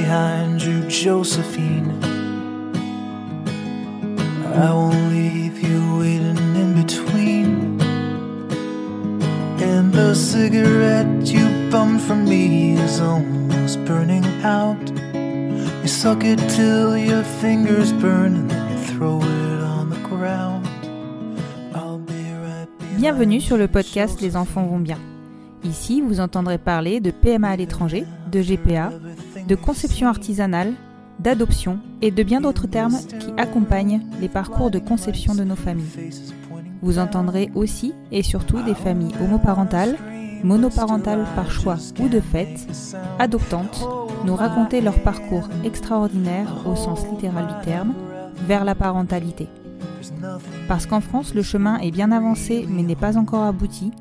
behind you, Josephine. I won't leave you waiting in between. And the cigarette you bummed from me is almost burning out. You suck it till your fingers burn and then you throw it on the ground. I'll be right Bienvenue sur le podcast Les enfants vont bien. Ici, vous entendrez parler de PMA à l'étranger, de GPA, de conception artisanale, d'adoption et de bien d'autres termes qui accompagnent les parcours de conception de nos familles. Vous entendrez aussi et surtout des familles homoparentales, monoparentales par choix ou de fait, adoptantes, nous raconter leur parcours extraordinaire au sens littéral du terme, vers la parentalité. Parce qu'en France, le chemin est bien avancé mais n'est pas encore abouti,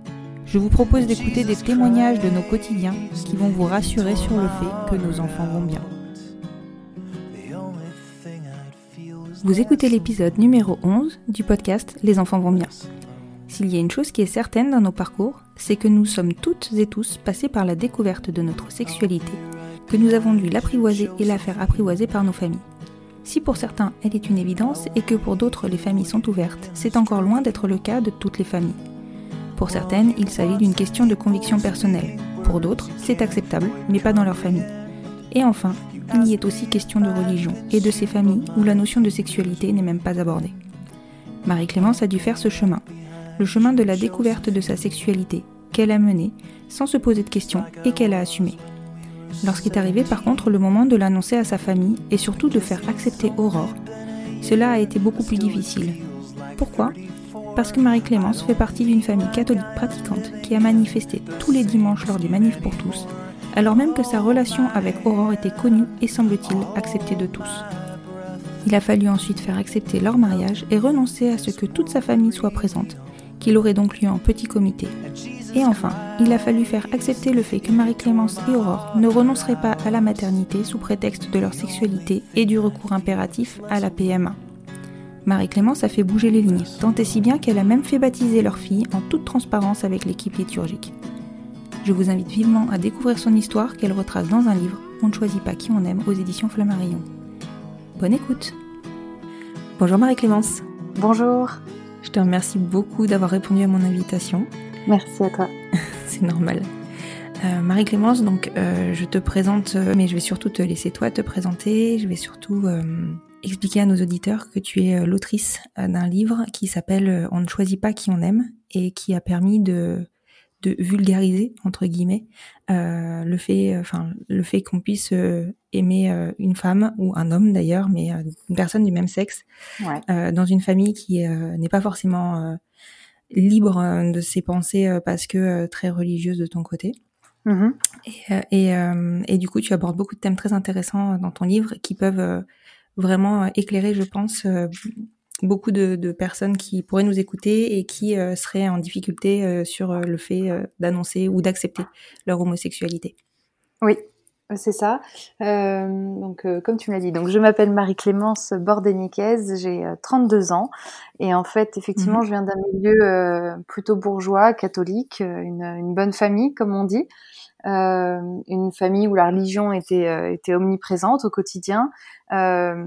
je vous propose d'écouter des témoignages de nos quotidiens qui vont vous rassurer sur le fait que nos enfants vont bien. Vous écoutez l'épisode numéro 11 du podcast Les enfants vont bien. S'il y a une chose qui est certaine dans nos parcours, c'est que nous sommes toutes et tous passés par la découverte de notre sexualité, que nous avons dû l'apprivoiser et la faire apprivoiser par nos familles. Si pour certains elle est une évidence et que pour d'autres les familles sont ouvertes, c'est encore loin d'être le cas de toutes les familles. Pour certaines, il s'agit d'une question de conviction personnelle. Pour d'autres, c'est acceptable, mais pas dans leur famille. Et enfin, il y est aussi question de religion et de ces familles où la notion de sexualité n'est même pas abordée. Marie-Clémence a dû faire ce chemin, le chemin de la découverte de sa sexualité, qu'elle a mené sans se poser de questions et qu'elle a assumé. Lorsqu'est arrivé par contre le moment de l'annoncer à sa famille et surtout de faire accepter Aurore, cela a été beaucoup plus difficile. Pourquoi? Parce que Marie-Clémence fait partie d'une famille catholique pratiquante qui a manifesté tous les dimanches lors des manifs pour tous, alors même que sa relation avec Aurore était connue et semble-t-il acceptée de tous. Il a fallu ensuite faire accepter leur mariage et renoncer à ce que toute sa famille soit présente, qu'il aurait donc lieu en petit comité. Et enfin, il a fallu faire accepter le fait que Marie-Clémence et Aurore ne renonceraient pas à la maternité sous prétexte de leur sexualité et du recours impératif à la PMA. Marie-Clémence a fait bouger les lignes, tant et si bien qu'elle a même fait baptiser leur fille en toute transparence avec l'équipe liturgique. Je vous invite vivement à découvrir son histoire qu'elle retrace dans un livre On ne choisit pas qui on aime aux éditions Flammarion. Bonne écoute Bonjour Marie-Clémence, Bonjour, je te remercie beaucoup d'avoir répondu à mon invitation. merci à toi. C'est normal. Euh, Marie-Clémence, donc euh, je te présente, euh, mais je vais surtout te laisser toi te présenter. Je vais surtout euh, expliquer à nos auditeurs que tu es euh, l'autrice euh, d'un livre qui s'appelle euh, On ne choisit pas qui on aime et qui a permis de, de vulgariser entre guillemets euh, le fait, enfin le fait qu'on puisse euh, aimer euh, une femme ou un homme d'ailleurs, mais une personne du même sexe Ouais. dans une famille qui n'est pas forcément libre euh, de ses pensées parce que très religieuse de ton côté. Mhm. Et, et, et du coup, tu abordes beaucoup de thèmes très intéressants dans ton livre qui peuvent vraiment euh, éclairer, je pense, euh, beaucoup de, de personnes qui pourraient nous écouter et qui euh, seraient en difficulté euh, sur le fait euh, d'annoncer ou d'accepter leur homosexualité. Oui, c'est ça. Donc, comme tu m'as dit, donc je m'appelle Marie-Clémence Bordéniquez, j'ai euh, 32 ans et en fait, effectivement, Mhm. je viens d'un milieu plutôt bourgeois, catholique, une, une bonne famille, comme on dit, une famille où la religion était euh, était omniprésente au quotidien euh,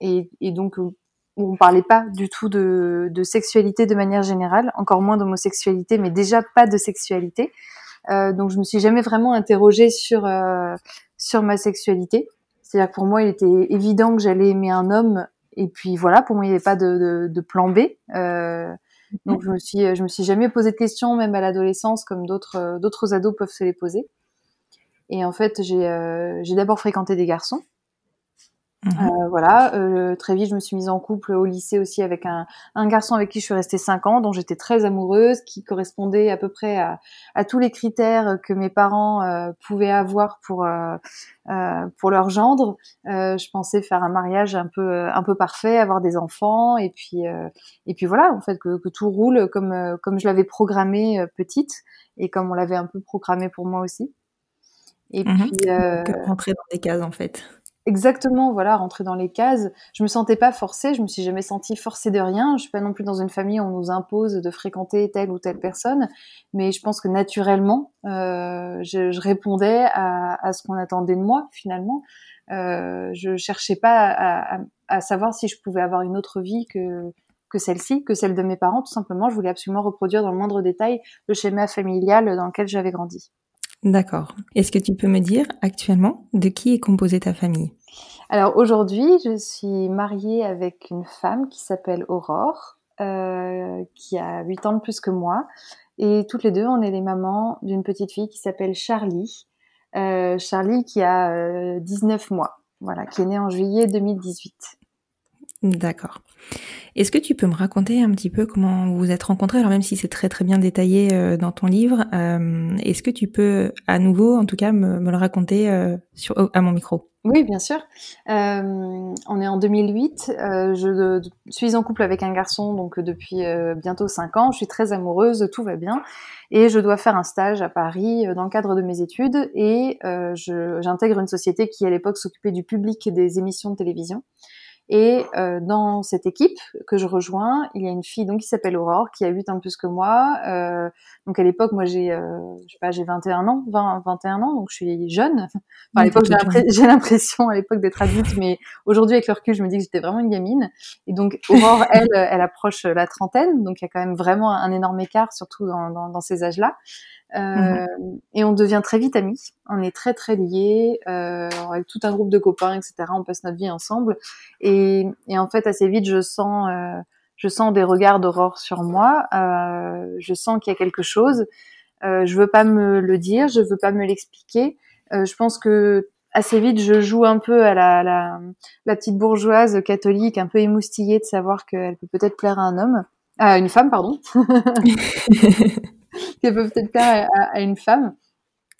et, et donc où on parlait pas du tout de, de sexualité de manière générale, encore moins d'homosexualité, mais déjà pas de sexualité. Euh, donc je me suis jamais vraiment interrogée sur euh, sur ma sexualité. C'est-à-dire que pour moi, il était évident que j'allais aimer un homme. Et puis voilà, pour moi, il n'y avait pas de, de, de plan B. Euh, donc je me suis, je me suis jamais posé de questions, même à l'adolescence, comme d'autres d'autres ados peuvent se les poser. Et en fait, j'ai j'ai d'abord fréquenté des garçons. Mhm. Euh, voilà, euh, très vite je me suis mise en couple au lycée aussi avec un, un garçon avec qui je suis restée cinq ans, dont j'étais très amoureuse, qui correspondait à peu près à, à tous les critères que mes parents euh, pouvaient avoir pour euh, euh, pour leur gendre. je pensais faire un mariage un peu un peu parfait, avoir des enfants, et puis et puis voilà, en fait que, que tout roule comme comme je l'avais programmé petite et comme on l'avait un peu programmé pour moi aussi. Et mhm. puis rentrer dans des cases en fait. Exactement, voilà, rentrer dans les cases. Je me sentais pas forcée, je me suis jamais sentie forcée de rien. Je suis pas non plus dans une famille où on nous impose de fréquenter telle ou telle personne, mais je pense que naturellement, euh, je, je, répondais à, à ce qu'on attendait de moi finalement. Euh, je cherchais pas à, à, à, savoir si je pouvais avoir une autre vie que que celle-ci, que celle de mes parents. Tout simplement, je voulais absolument reproduire dans le moindre détail le schéma familial dans lequel j'avais grandi. D'accord. Est-ce que tu peux me dire actuellement de qui est composée ta famille? Alors aujourd'hui, je suis mariée avec une femme qui s'appelle Aurore, euh, qui a 8 ans de plus que moi. Et toutes les deux, on est les mamans d'une petite fille qui s'appelle Charlie. Euh, Charlie qui a euh, 19 mois, voilà, qui est née en juillet 2018. D'accord. Est-ce que tu peux me raconter un petit peu comment vous vous êtes rencontrés? Alors même si c'est très très bien détaillé euh, dans ton livre, euh, est-ce que tu peux à nouveau, en tout cas, me, le raconter euh, sur, à mon micro? Oui, bien sûr. on est en 2008. je suis en couple avec un garçon donc depuis bientôt cinq ans. Je suis très amoureuse, tout va bien, et je dois faire un stage à Paris dans le cadre de mes études. Et j'intègre une société qui à l'époque s'occupait du public des émissions de télévision. Et euh, dans cette équipe que je rejoins, il y a une fille donc qui s'appelle Aurore, qui a 8 ans de plus que moi. Euh, donc à l'époque, moi j'ai, euh, je sais pas, j'ai 21 ans, 20, 21 ans, donc je suis jeune. Enfin, à l'époque, j'ai l'impression à l'époque d'être adulte, mais aujourd'hui avec le recul, je me dis que j'étais vraiment une gamine. Et donc Aurore, elle, elle approche la trentaine, donc il y a quand même vraiment un énorme écart, surtout dans, dans, dans ces âges-là. Euh, et on devient très vite amis. On est très très liés euh, avec tout un groupe de copains, etc. On passe notre vie ensemble. Et, et en fait, assez vite, je sens, euh, je sens des regards d'aurore sur moi. Euh, je sens qu'il y a quelque chose. Euh, je veux pas me le dire, je veux pas me l'expliquer. Euh, je pense que assez vite, je joue un peu à la, la, la, petite bourgeoise catholique, un peu émoustillée de savoir qu'elle peut peut-être plaire à un homme, à une femme, pardon. qui peut peut-être plaire à, une femme.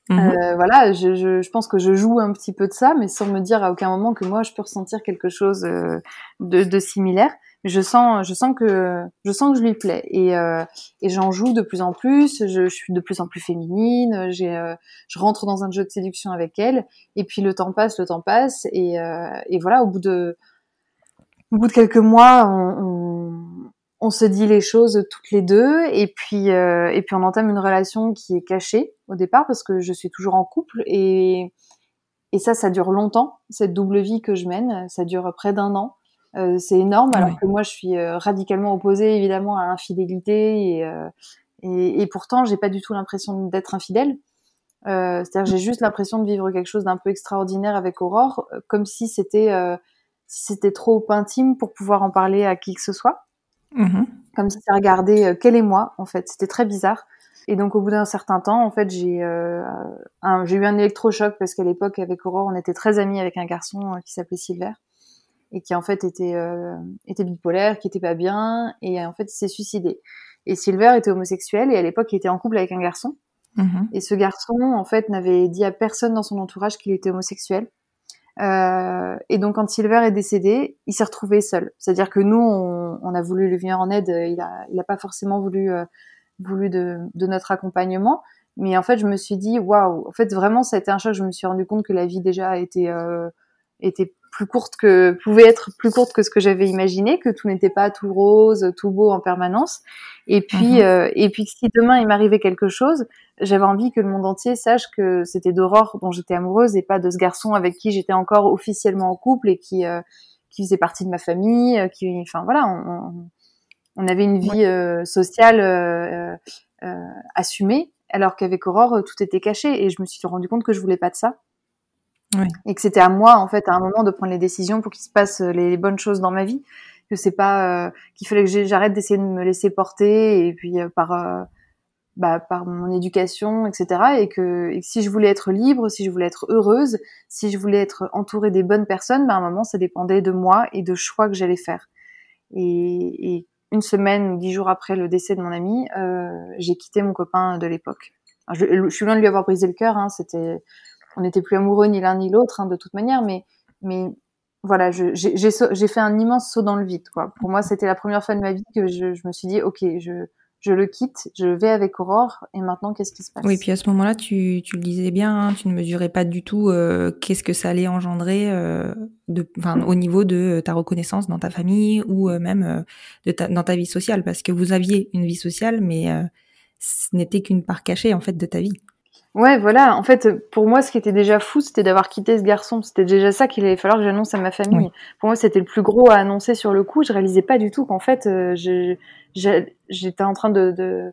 Mhm. Euh, voilà, je, je, je, pense que je joue un petit peu de ça, mais sans me dire à aucun moment que moi je peux ressentir quelque chose euh, de, de, similaire. Je sens, je sens que je sens que je lui plais et, euh, et j'en joue de plus en plus. Je, je, suis de plus en plus féminine. J'ai, je rentre dans un jeu de séduction avec elle. Et puis le temps passe, le temps passe et, et voilà. Au bout de au bout de quelques mois, on, on on se dit les choses toutes les deux et puis euh, et puis on entame une relation qui est cachée au départ parce que je suis toujours en couple et et ça ça dure longtemps cette double vie que je mène. Ça dure près d'un an. Euh, c'est énorme alors que moi je suis euh, radicalement opposée évidemment à l'infidélité et, et, et pourtant j'ai pas du tout l'impression d'être infidèle. C'est-à-dire j'ai juste l'impression de vivre quelque chose d'un peu extraordinaire avec Aurore comme si c'était si c'était trop intime pour pouvoir en parler à qui que ce soit Mhm. Comme si ça regardait euh, quel est moi, en fait. C'était très bizarre. Et donc, au bout d'un certain temps, en fait, j'ai euh, j'ai eu un électrochoc parce qu'à l'époque, avec Aurore, on était très amis avec un garçon euh, qui s'appelait Silver et qui en fait était euh, était bipolaire, qui était pas bien et en fait il s'est suicidé. Et Silver était homosexuel et à l'époque il était en couple avec un garçon. Mhm. Et ce garçon en fait n'avait dit à personne dans son entourage qu'il était homosexuel. Euh, et donc quand Silver est décédé, il s'est retrouvé seul. C'est-à-dire que nous, on, a voulu lui venir en aide. Il a, il a pas forcément voulu euh, voulu de, de, notre accompagnement. Mais en fait, je me suis dit, waouh. En fait, vraiment, ça a été un choc. Je me suis rendu compte que la vie déjà était euh, était plus courte que pouvait être plus courte que ce que j'avais imaginé, que tout n'était pas tout rose, tout beau en permanence. Et puis mhm. euh, et puis si demain il m'arrivait quelque chose, j'avais envie que le monde entier sache que c'était d'Aurore dont j'étais amoureuse et pas de ce garçon avec qui j'étais encore officiellement en couple et qui euh, qui faisait partie de ma famille, euh, qui enfin voilà, on, on avait une vie sociale assumée alors qu'avec Aurore tout était caché et je me suis rendu compte que je voulais pas de ça et que c'était à moi en fait à un moment de prendre les décisions pour qu'il se passe les, bonnes choses dans ma vie. Que c'est pas euh, qu'il fallait que j'arrête d'essayer de me laisser porter et puis euh, par euh, bah, par mon éducation etc et que, si je voulais être libre si je voulais être heureuse si je voulais être entourée des bonnes personnes bah, à un moment ça dépendait de moi et de choix que j'allais faire. Et, et, une semaine ou dix jours après le décès de mon ami j'ai quitté mon copain de l'époque. Je, je, suis loin de lui avoir brisé le cœur hein, c'était on n'était plus amoureux ni l'un ni l'autre hein, de toute manière, mais mais voilà, j'ai fait un immense saut dans le vide. Quoi. Pour moi, c'était la première fois de ma vie que je, me suis dit, ok, je, le quitte, je vais avec Aurore, et maintenant, qu'est-ce qui se passe? Oui, puis à ce moment-là, tu, le disais bien, hein, tu ne mesurais pas du tout euh, qu'est-ce que ça allait engendrer euh, au niveau de ta reconnaissance dans ta famille ou euh, même dans ta vie sociale, parce que vous aviez une vie sociale, mais ce n'était qu'une part cachée en fait de ta vie. Ouais, voilà. En fait, pour moi, ce qui était déjà fou, c'était d'avoir quitté ce garçon. C'était déjà ça qu'il allait falloir que j'annonce à ma famille. Pour moi, c'était le plus gros à annoncer sur le coup. Je réalisais pas du tout qu'en fait, euh, j'étais en train de, de,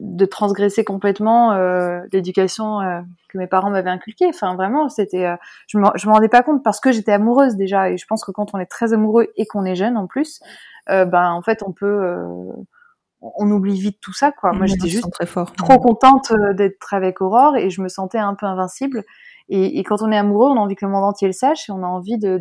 de transgresser complètement euh, l'éducation euh, que mes parents m'avaient inculquée. Enfin, vraiment, c'était, je me, je me rendais pas compte parce que j'étais amoureuse déjà. Et je pense que quand on est très amoureux et qu'on est jeune en plus, ben en fait, on peut on oublie vite tout ça quoi. Moi j'étais juste très fort. trop contente euh, d'être avec Aurore et je me sentais un peu invincible. Et, quand on est amoureux, on a envie que le monde entier le sache et on a envie de,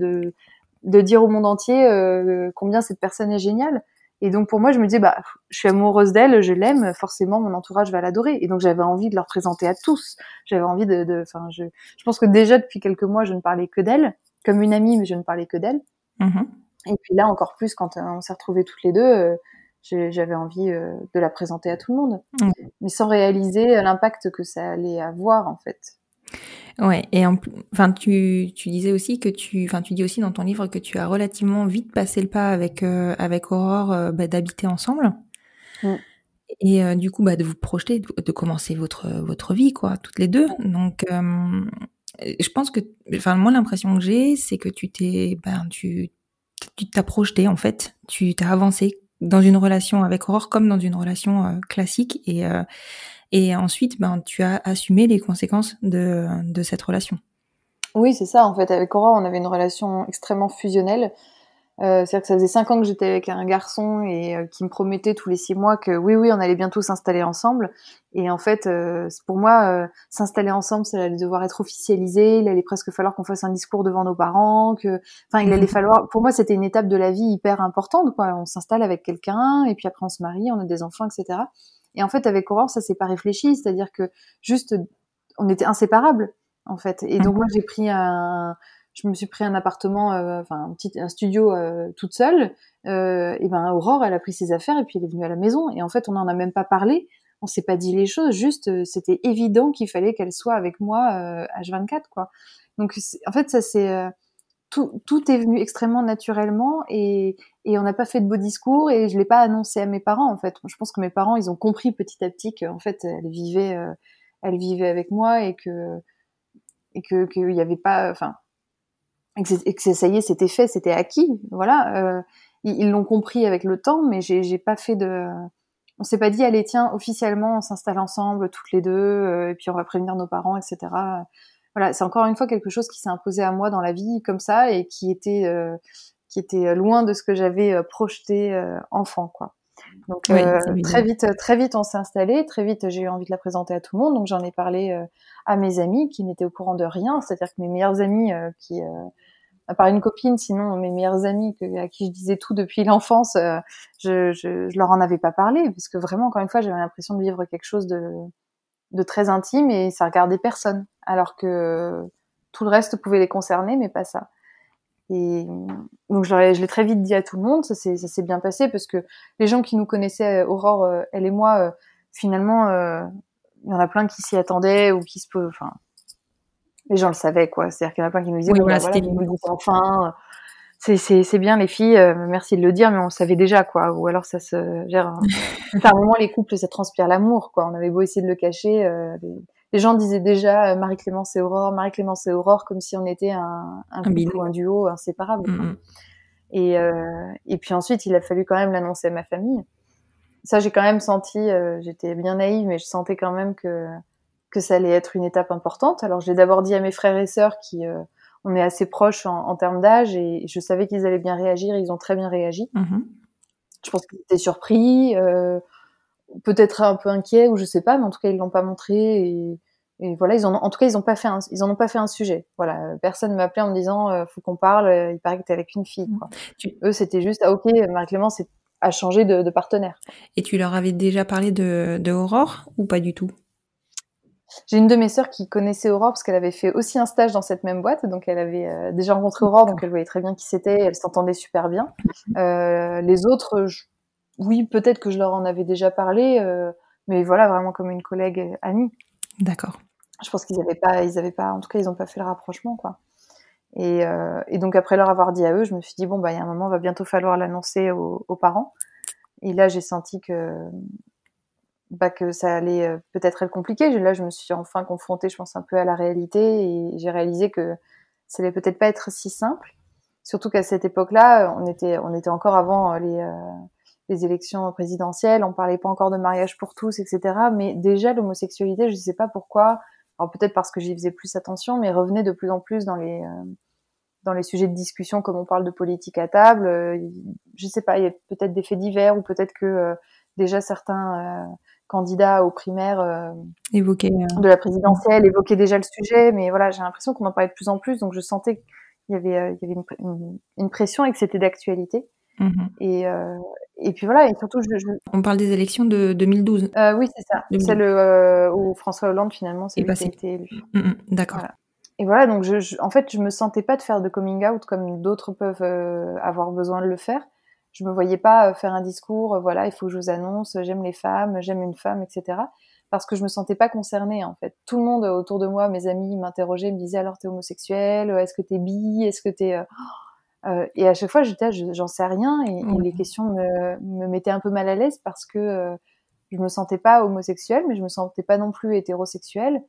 de, dire au monde entier euh, combien cette personne est géniale. Et donc pour moi, je me disais bah je suis amoureuse d'elle, je l'aime, forcément mon entourage va l'adorer. Et donc j'avais envie de leur présenter à tous. J'avais envie de, enfin je, je pense que déjà depuis quelques mois, je ne parlais que d'elle, comme une amie, mais je ne parlais que d'elle. Mm-hmm. Et puis là encore plus quand euh, on s'est retrouvés toutes les deux j'avais envie euh, de la présenter à tout le monde, mmh. mais sans réaliser euh, l'impact que ça allait avoir en fait. Ouais, et enfin tu, tu disais aussi que tu, enfin tu dis aussi dans ton livre que tu as relativement vite passé le pas avec euh, avec Aurore bah, d'habiter ensemble. Mmh. Et du coup, bah, de vous projeter, de, commencer votre votre vie, quoi, toutes les deux. Donc, je pense que, enfin, moi, l'impression que j'ai, c'est que tu t'es, ben, tu, tu t'as projeté en fait, tu t'as avancé dans une relation avec Aurore comme dans une relation euh, classique et euh, et ensuite ben tu as assumé les conséquences de de cette relation. Oui, c'est ça en fait avec Aurore, on avait une relation extrêmement fusionnelle. Euh, C'est-à-dire que ça faisait cinq ans que j'étais avec un garçon et euh, qui me promettait tous les six mois que oui, oui, on allait bientôt s'installer ensemble. Et en fait, euh, pour moi, euh, s'installer ensemble, ça allait devoir être officialisé. Il allait presque falloir qu'on fasse un discours devant nos parents. Que, enfin, il allait mhm. falloir. Pour moi, c'était une étape de la vie hyper importante. Quoi. On s'installe avec quelqu'un et puis après on se marie, on a des enfants, etc. Et en fait, avec Aurore, ça s'est pas réfléchi. C'est-à-dire que juste, on était inséparables en fait. Et donc mhm. moi, j'ai pris un je me suis pris un appartement, euh, un petit studio euh, toute seule. Euh, et ben Aurore, elle a pris ses affaires et puis elle est venue à la maison. Et en fait, on n'en a même pas parlé. On s'est pas dit les choses. Juste, c'était évident qu'il fallait qu'elle soit avec moi H24 quoi. Donc en fait, ça c'est tout, tout est venu extrêmement naturellement et, et on n'a pas fait de beaux discours et je l'ai pas annoncé à mes parents en fait. Je pense que mes parents ils ont compris petit à petit qu'en fait elle vivait, elle vivait avec moi et que et que qu'il y avait pas, enfin et que, ça y est, c'était fait, c'était acquis. Voilà, euh, ils l'ont compris avec le temps, mais j'ai pas fait de. On s'est pas dit, allez, tiens, officiellement, on s'installe ensemble, toutes les deux, euh, et puis on va prévenir nos parents, etc. Voilà, c'est encore une fois quelque chose qui s'est imposé à moi dans la vie comme ça et qui était euh, qui était loin de ce que j'avais projeté enfant, quoi. Donc très vite, très vite, on s'est installé. Très vite, j'ai eu envie de la présenter à tout le monde. Donc j'en ai parlé à mes amis qui n'étaient au courant de rien. C'est-à-dire que mes meilleurs amis qui à part une copine, sinon mes meilleures amies que, à qui je disais tout depuis l'enfance, euh, je, je, je, leur en avais pas parlé parce que vraiment, encore une fois, j'avais l'impression de vivre quelque chose de, de très intime et ça regardait personne, alors que tout le reste pouvait les concerner, mais pas ça. Et donc je l'ai très vite dit à tout le monde, ça s'est bien passé parce que les gens qui nous connaissaient, Aurore, euh, elle et moi, euh, finalement, il y en a plein qui s'y attendaient ou qui se, enfin, les gens le savaient, quoi. C'est-à-dire qu'il y en a plein qui nous disaient, oui, voilà, c'était enfin, c'est bien les filles, euh, merci de le dire, mais on le savait déjà, quoi. Ou alors ça se gère. Hein. à un moment, les couples, ça transpire l'amour, quoi. On avait beau essayer de le cacher, euh, les... gens disaient déjà euh, Marie-Clémence et Aurore, Marie-Clémence et Aurore, comme si on était un, un, couple ou un duo inséparable. Mm, mm. Et, et puis ensuite, il a fallu quand même l'annoncer à ma famille. Ça, j'ai quand même senti, j'étais bien naïve, mais je sentais quand même que que ça allait être une étape importante. Alors, j'ai d'abord dit à mes frères et sœurs qui on est assez proches en, termes d'âge et je savais qu'ils allaient bien réagir. Ils ont très bien réagi. Mhm. Je pense qu'ils étaient surpris, euh, peut-être un peu inquiets ou je sais pas, mais en tout cas ils l'ont pas montré et, et, voilà, ils en, en tout cas ils ont pas fait, un, ils en ont pas fait un sujet. Voilà, personne m'a appelé en me disant euh, faut qu'on parle. Euh, il paraît que t'es avec une fille. Quoi. Tu... Eux c'était juste ah ok, Marie-Clémence a changé de, de, partenaire. Et tu leur avais déjà parlé de, de Aurore ou pas du tout? J'ai une de mes sœurs qui connaissait Aurore parce qu'elle avait fait aussi un stage dans cette même boîte, donc elle avait euh, déjà rencontré Aurore, donc elle voyait très bien qui c'était, elle s'entendait super bien. Euh, les autres, oui, peut-être que je leur en avais déjà parlé, euh, mais voilà, vraiment comme une collègue amie. D'accord. Je pense qu'ils n'avaient pas, ils avaient pas, en tout cas, ils n'ont pas fait le rapprochement, quoi. Et, et, donc après leur avoir dit à eux, je me suis dit bon bah il y a un moment, va bientôt falloir l'annoncer aux, aux parents. Et là, j'ai senti que bah, que ça allait euh, peut-être être compliqué. Là, je me suis enfin confrontée, je pense, un peu à la réalité et j'ai réalisé que ça allait peut-être pas être si simple. Surtout qu'à cette époque-là, on était, on était encore avant euh, les, euh, les élections présidentielles, on parlait pas encore de mariage pour tous, etc. Mais déjà, l'homosexualité, je sais pas pourquoi, alors peut-être parce que j'y faisais plus attention, mais revenait de plus en plus dans les, dans les sujets de discussion, comme on parle de politique à table. je sais pas, il y a peut-être des faits divers ou peut-être que déjà certains candidats aux primaires euh, Évoqué, euh. de la présidentielle évoquaient déjà le sujet, mais voilà, j'ai l'impression qu'on en parlait de plus en plus, donc je sentais qu'il y avait, euh, il y avait une, une, pression et que c'était d'actualité. Mhm. Et, et puis voilà, et surtout, je, on parle des élections de 2012. oui, c'est ça. C'est le où François Hollande finalement c'est lui qui a été élu. Mm, mm, d'accord. Et voilà, donc je, en fait, je me sentais pas de faire de coming out comme d'autres peuvent avoir besoin de le faire je me voyais pas euh, faire un discours, euh, voilà, il faut que je vous annonce, j'aime les femmes, j'aime une femme, etc. Parce que je me sentais pas concernée en fait. Tout le monde autour de moi, mes amis m'interrogeaient, me disaient alors t'es homosexuel, est-ce que t'es bi, est-ce que t'es euh, et à chaque fois j'étais, j'en sais rien et, les questions me, me, mettaient un peu mal à l'aise parce que je me sentais pas homosexuelle, mais je me sentais pas non plus hétérosexuelle.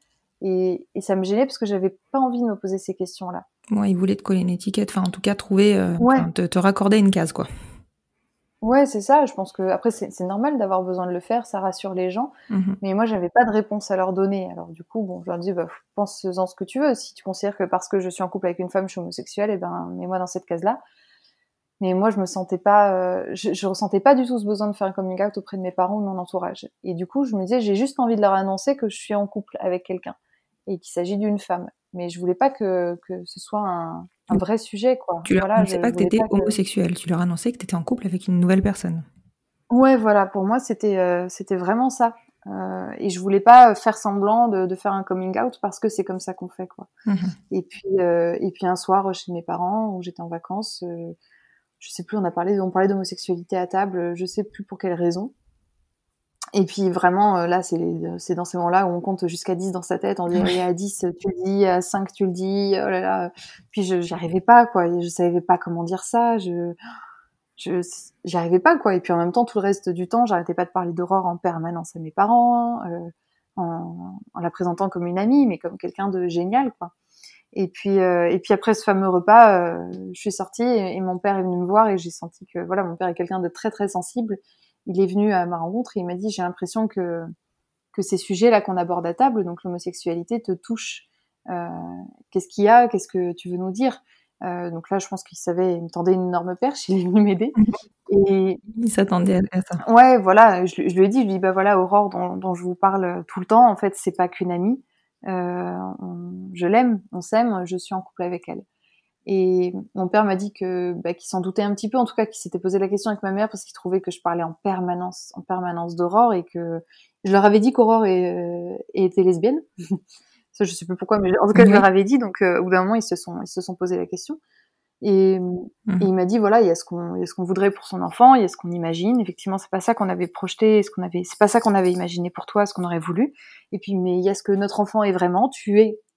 Et, et, ça me gênait parce que j'avais pas envie de me poser ces questions-là. Moi, il voulait te coller une étiquette, enfin en tout cas trouver, te, te, raccorder une case, quoi. Ouais, c'est ça. Je pense que après c'est normal d'avoir besoin de le faire, ça rassure les gens. Mmh mais moi, j'avais pas de réponse à leur donner. Alors du coup, bon, je leur dis, bah, pense-en ce que tu veux. Si tu considères que parce que je suis en couple avec une femme, je suis homosexuelle, et eh ben, mets-moi dans cette case-là. Mais moi, je me sentais pas, euh, je, je, ressentais pas du tout ce besoin de faire un coming out auprès de mes parents ou de mon entourage. Et du coup, je me disais, j'ai juste envie de leur annoncer que je suis en couple avec quelqu'un et qu'il s'agit d'une femme. Mais je voulais pas que, que ce soit un, un vrai sujet, quoi. Tu leur annonçais pas que tu étais homosexuel, tu leur annonçais que tu étais en couple avec une nouvelle personne. Ouais, voilà, pour moi, c'était euh, c'était vraiment ça. Euh, et je voulais pas faire semblant de, de faire un coming out parce que c'est comme ça qu'on fait, quoi. Mhm. Et puis euh, et puis un soir chez mes parents où j'étais en vacances, je sais plus, on a parlé, on parlait d'homosexualité à table, je sais plus pour quelle raison. Et puis vraiment, euh, là, c'est dans ces moments-là où on compte jusqu'à 10 dans sa tête. On dit, à 10, tu le dis, à 5, tu le dis. Oh là là. Puis je j'y arrivais pas, quoi. Je savais pas comment dire ça. Je je j'y arrivais pas, quoi. Et puis en même temps, tout le reste du temps, j'arrêtais pas de parler d'Aurore en permanence à mes parents, euh, en, en, la présentant comme une amie, mais comme quelqu'un de génial, quoi. Et puis, euh, et puis après ce fameux repas, euh, je suis sortie et, et, mon père est venu me voir et j'ai senti que voilà, mon père est quelqu'un de très très sensible il est venu à ma rencontre et il m'a dit j'ai l'impression que que ces sujets-là qu'on aborde à table, donc l'homosexualité, te touche. Euh, qu'est-ce qu'il y a? Qu'est-ce que tu veux nous dire? Euh, Donc là, je pense qu'il savait, il me tendait une énorme perche, il est venu m'aider. Et il s'attendait à ça. Ouais, voilà. Je, je, lui ai dit, je lui ai dit, bah voilà, Aurore, dont, dont, je vous parle tout le temps, en fait, c'est pas qu'une amie. Euh, je l'aime, on s'aime, je suis en couple avec elle. Et mon père m'a dit que bah, qu'il s'en doutait un petit peu, en tout cas qu'il s'était posé la question avec ma mère parce qu'il trouvait que je parlais en permanence, en permanence d'Aurore et que je leur avais dit qu'Aurore euh, était lesbienne. Ça, je sais plus pourquoi, mais en tout cas je leur avais dit. Donc euh, au bout d'un moment ils se sont ils se sont posé la question. Et, mmh. et il m'a dit voilà il y a ce qu'on il y a ce qu'on voudrait pour son enfant, il y a ce qu'on imagine. Effectivement c'est pas ça qu'on avait projeté, ce qu'on avait c'est pas ça qu'on avait imaginé pour toi, ce qu'on aurait voulu. Et puis mais il y a ce que notre enfant est vraiment. Tu es euh,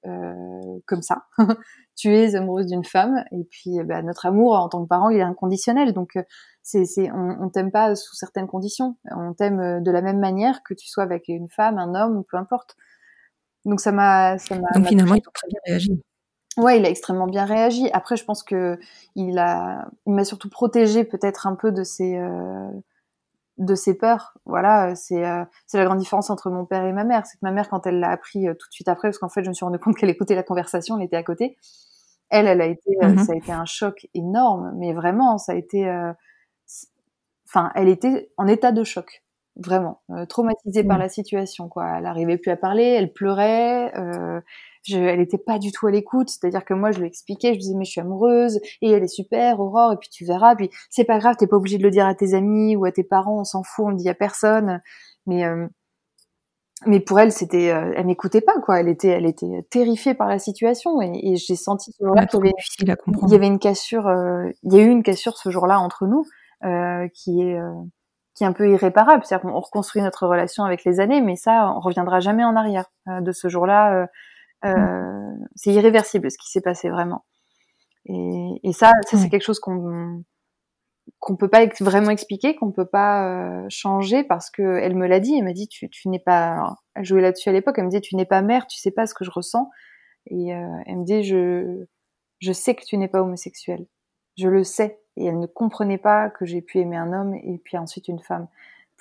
comme ça. tu es amoureuse d'une femme et puis bah, notre amour en tant que parent il est inconditionnel. Donc euh, c'est on, on t'aime pas sous certaines conditions. On t'aime euh, de la même manière que tu sois avec une femme un homme peu importe. Donc ça m'a ça m'a donc finalement il a très bien réagi. Ouais il a extrêmement bien réagi. Après je pense que il a il m'a surtout protégé peut-être un peu de euh, de ses peurs. Voilà, c'est euh, c'est la grande différence entre mon père et ma mère. C'est que ma mère, quand elle l'a appris euh, tout de suite après, parce qu'en fait, je me suis rendu compte qu'elle écoutait la conversation, elle était à côté. Elle, elle a été, euh, Mhm. ça a été un choc énorme, mais vraiment, ça a été, enfin, elle était en état de choc, vraiment, traumatisée par Mhm. la situation, quoi. Elle arrivait plus à parler, elle pleurait. Je, elle était pas du tout à l'écoute, c'est-à-dire que moi je lui expliquais, je lui disais mais je suis amoureuse et elle est super, Aurore, et puis tu verras, puis c'est pas grave, t'es pas obligé de le dire à tes amis ou à tes parents, on s'en fout, on le dit à personne, mais euh, mais pour elle c'était, euh, elle m'écoutait pas quoi, elle était elle était terrifiée par la situation et, et j'ai senti ce jour-là qu'il y avait il y avait une cassure, euh, il y a eu une cassure ce jour-là entre nous euh, qui est euh, qui est un peu irréparable, c'est-à-dire qu'on reconstruit notre relation avec les années, mais ça on reviendra jamais en arrière euh, de ce jour-là. Euh, euh, c'est irréversible ce qui s'est passé vraiment. Et, et ça, ça c'est quelque chose qu'on qu'on peut pas vraiment expliquer, qu'on peut pas euh, changer parce que elle me l'a dit. Elle m'a dit tu, tu n'es pas. alors, elle jouait là-dessus à l'époque. Elle me dit tu n'es pas mère, tu sais pas ce que je ressens. Et euh, elle me dit je je sais que tu n'es pas homosexuel. Je le sais. Et elle ne comprenait pas que j'ai pu aimer un homme et puis ensuite une femme.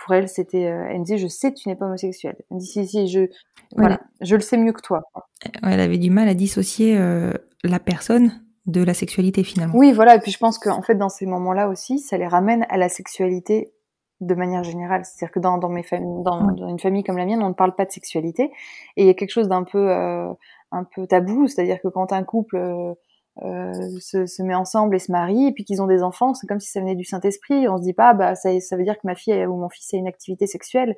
Pour elle, c'était. euh, elle me dit je sais que tu n'es pas homosexuel. Elle me dit si si je voilà, je le sais mieux que toi. Ouais, elle avait du mal à dissocier euh, la personne de la sexualité finalement. Oui, voilà. Et puis je pense qu'en fait, dans ces moments-là aussi, ça les ramène à la sexualité de manière générale. C'est-à-dire que dans, dans, mes familles, dans, une famille comme la mienne, on ne parle pas de sexualité. Et il y a quelque chose d'un peu, euh, un peu tabou. C'est-à-dire que quand un couple euh, euh, se, se met ensemble et se marie, et puis qu'ils ont des enfants, c'est comme si ça venait du Saint-Esprit. On se dit pas, ah, bah ça, ça veut dire que ma fille ou mon fils a une activité sexuelle.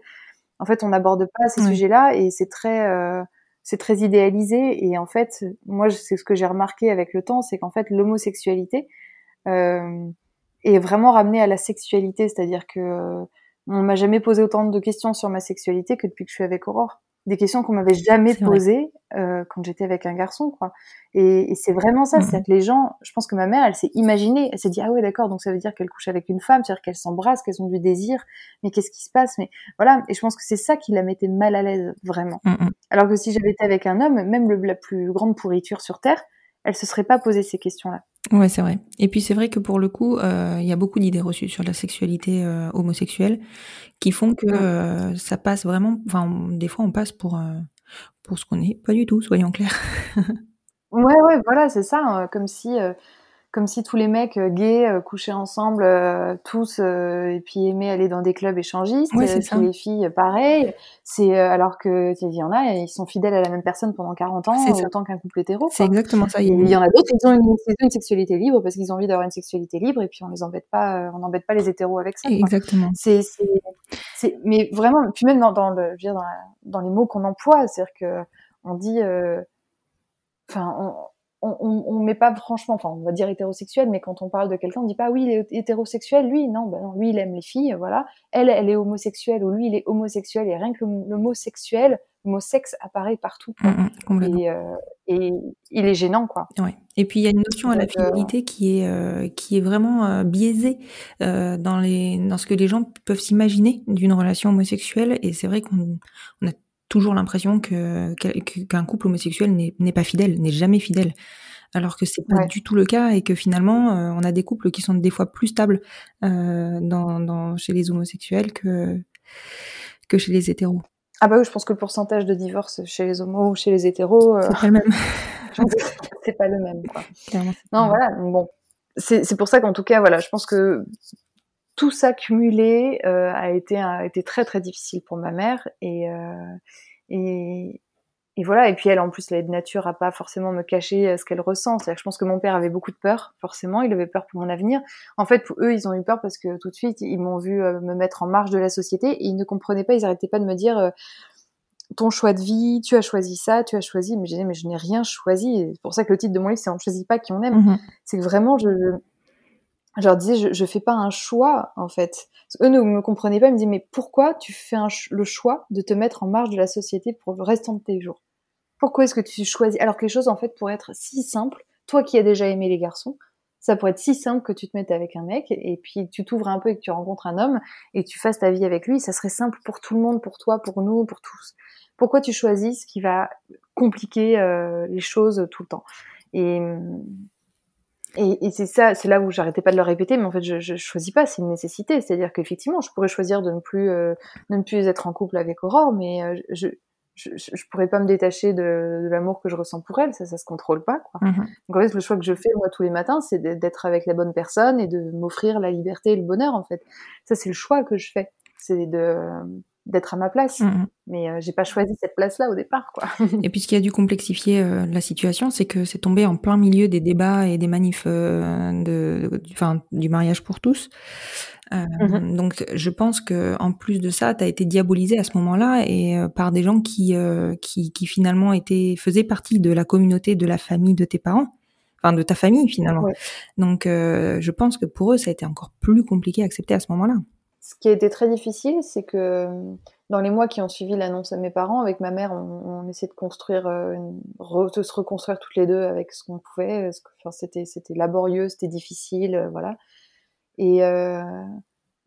En fait, on n'aborde pas ces sujets-là et c'est très, euh, c'est très idéalisé. Et en fait, moi, c'est ce que j'ai remarqué avec le temps, c'est qu'en fait, l'homosexualité euh, est vraiment ramenée à la sexualité. C'est-à-dire que euh, on m'a jamais posé autant de questions sur ma sexualité que depuis que je suis avec Aurore. Des questions qu'on m'avait jamais C'est posées euh, quand j'étais avec un garçon, quoi. Et, et c'est vraiment ça, Mhm. c'est-à-dire que les gens, je pense que ma mère, elle s'est imaginée, elle s'est dit ah ouais d'accord, donc ça veut dire qu'elle couche avec une femme, c'est-à-dire qu'elles s'embrassent, qu'elles ont du désir, mais qu'est-ce qui se passe? Mais voilà, et je pense que c'est ça qui la mettait mal à l'aise vraiment. Mm, mm. Alors que si j'avais été avec un homme, même le, la plus grande pourriture sur terre, elle se serait pas posé ces questions-là. Ouais, c'est vrai. Et puis c'est vrai que pour le coup, euh, il y a beaucoup d'idées reçues sur la sexualité euh, homosexuelle qui font que euh, ça passe vraiment. Enfin, des fois, on passe pour pour ce qu'on est. Pas du tout, soyons clairs. Ouais, ouais, voilà, c'est ça. euh, comme si, comme si tous les mecs euh, gays euh, couchaient ensemble, euh, tous, et puis aimaient aller dans des clubs échangistes. Et c'est puis les filles, pareil. C'est alors que il y en a, ils sont fidèles à la même personne pendant 40 ans, C'est autant qu'un couple hétéro. C'est exactement ça. Il y en a d'autres, ils ont une, sexualité libre parce qu'ils ont envie d'avoir une sexualité libre, et puis on les embête pas, on n'embête pas les hétéros avec ça. Exactement. C'est, c'est, c'est, mais vraiment, puis même dans, dans le, je veux dire, dans, la- dans les mots qu'on emploie, c'est-à-dire que on dit, enfin, on, on, on met pas franchement, enfin, on va dire hétérosexuel, mais quand on parle de quelqu'un, on dit pas oui, il est hétérosexuel, lui, non, ben non, lui, il aime les filles, voilà. Elle, elle est homosexuelle, ou lui, il est homosexuel, et rien que le, le mot sexuel, le mot sexe apparaît partout. Mm, mm. Et, euh, et il est gênant, quoi. Ouais. Et puis il y a une notion à la euh, fidélité qui est euh, qui est vraiment biaisée dans les dans ce que les gens peuvent s'imaginer d'une relation homosexuelle et c'est vrai qu'on on a toujours l'impression que qu'un couple homosexuel n'est pas fidèle, n'est jamais fidèle. Alors que c'est pas Ouais. du tout le cas et que finalement euh, on a des couples qui sont des fois plus stables euh, dans, dans chez les homosexuels que que chez les hétéros. Ah bah oui, je pense que le pourcentage de divorce chez les homos ou chez les hétéros, euh, C'est pas le même. c'est pas le même, quoi. Non, voilà. donc Bon, c'est pour ça qu'en tout cas, voilà, je pense que tout ça cumulé euh, a été a été très très difficile pour ma mère et euh, et et voilà. Et puis elle, en plus, elle est de nature à pas forcément me cacher euh, ce qu'elle ressent. C'est-à-dire que je pense que mon père avait beaucoup de peur, forcément. Il avait peur pour mon avenir. En fait, pour eux, ils ont eu peur parce que tout de suite, ils m'ont vu me mettre en marge de la société et ils ne comprenaient pas. Ils arrêtaient pas de me dire. euh, ton choix de vie, tu as choisi ça, tu as choisi, mais je disais, mais je n'ai rien choisi. C'est pour ça que le titre de mon livre, c'est On ne choisit pas qui on aime Mhm. c'est que vraiment je, je, leur disais je, je fais pas un choix en fait. Eux ne me comprenaient pas ils me disaient mais pourquoi tu fais le choix de te mettre en marge de la société pour le restant de tes jours? Pourquoi est-ce que tu choisis? Alors que les choses en fait pourraient être si simples toi qui as déjà aimé les garçons ça pourrait être si simple que tu te mettes avec un mec et puis tu t'ouvres un peu et que tu rencontres un homme et tu fasses ta vie avec lui ça serait simple pour tout le monde pour toi pour nous pour tous. Pourquoi tu choisis ce qui va compliquer euh, les choses tout le temps? Et Et, et c'est ça, c'est là où j'arrêtais pas de le répéter, mais en fait, je, je choisis pas, c'est une nécessité. C'est-à-dire qu'effectivement, je pourrais choisir de ne plus, euh, de ne plus être en couple avec Aurore, mais euh, je, je, je, pourrais pas me détacher de, de l'amour que je ressens pour elle, ça, ça se contrôle pas. Quoi. Mhm. Donc en fait, le choix que je fais moi tous les matins, c'est d'être avec la bonne personne et de m'offrir la liberté et le bonheur. En fait, ça c'est le choix que je fais, c'est de d'être à ma place. Mhm. Mais euh, j'ai pas choisi cette place-là au départ, quoi. Et puis ce qui a dû complexifier euh, la situation, c'est que c'est tombé en plein milieu des débats et des manifs euh, de, du- enfin, du mariage pour tous. Euh, Mhm. Donc je pense que en plus de ça, tu as été diabolisé à ce moment-là et euh, par des gens qui, euh, qui qui finalement étaient faisaient partie de la communauté, de la famille de tes parents, enfin de ta famille finalement. Ouais. Donc euh, je pense que pour eux, ça a été encore plus compliqué à accepter à ce moment-là. Ce qui a été très difficile, c'est que euh, dans les mois qui ont suivi l'annonce à mes parents, avec ma mère, on, essayait de construire, euh, de se reconstruire toutes les deux avec ce qu'on pouvait. c'était, c'était laborieux, c'était difficile, euh, voilà. Et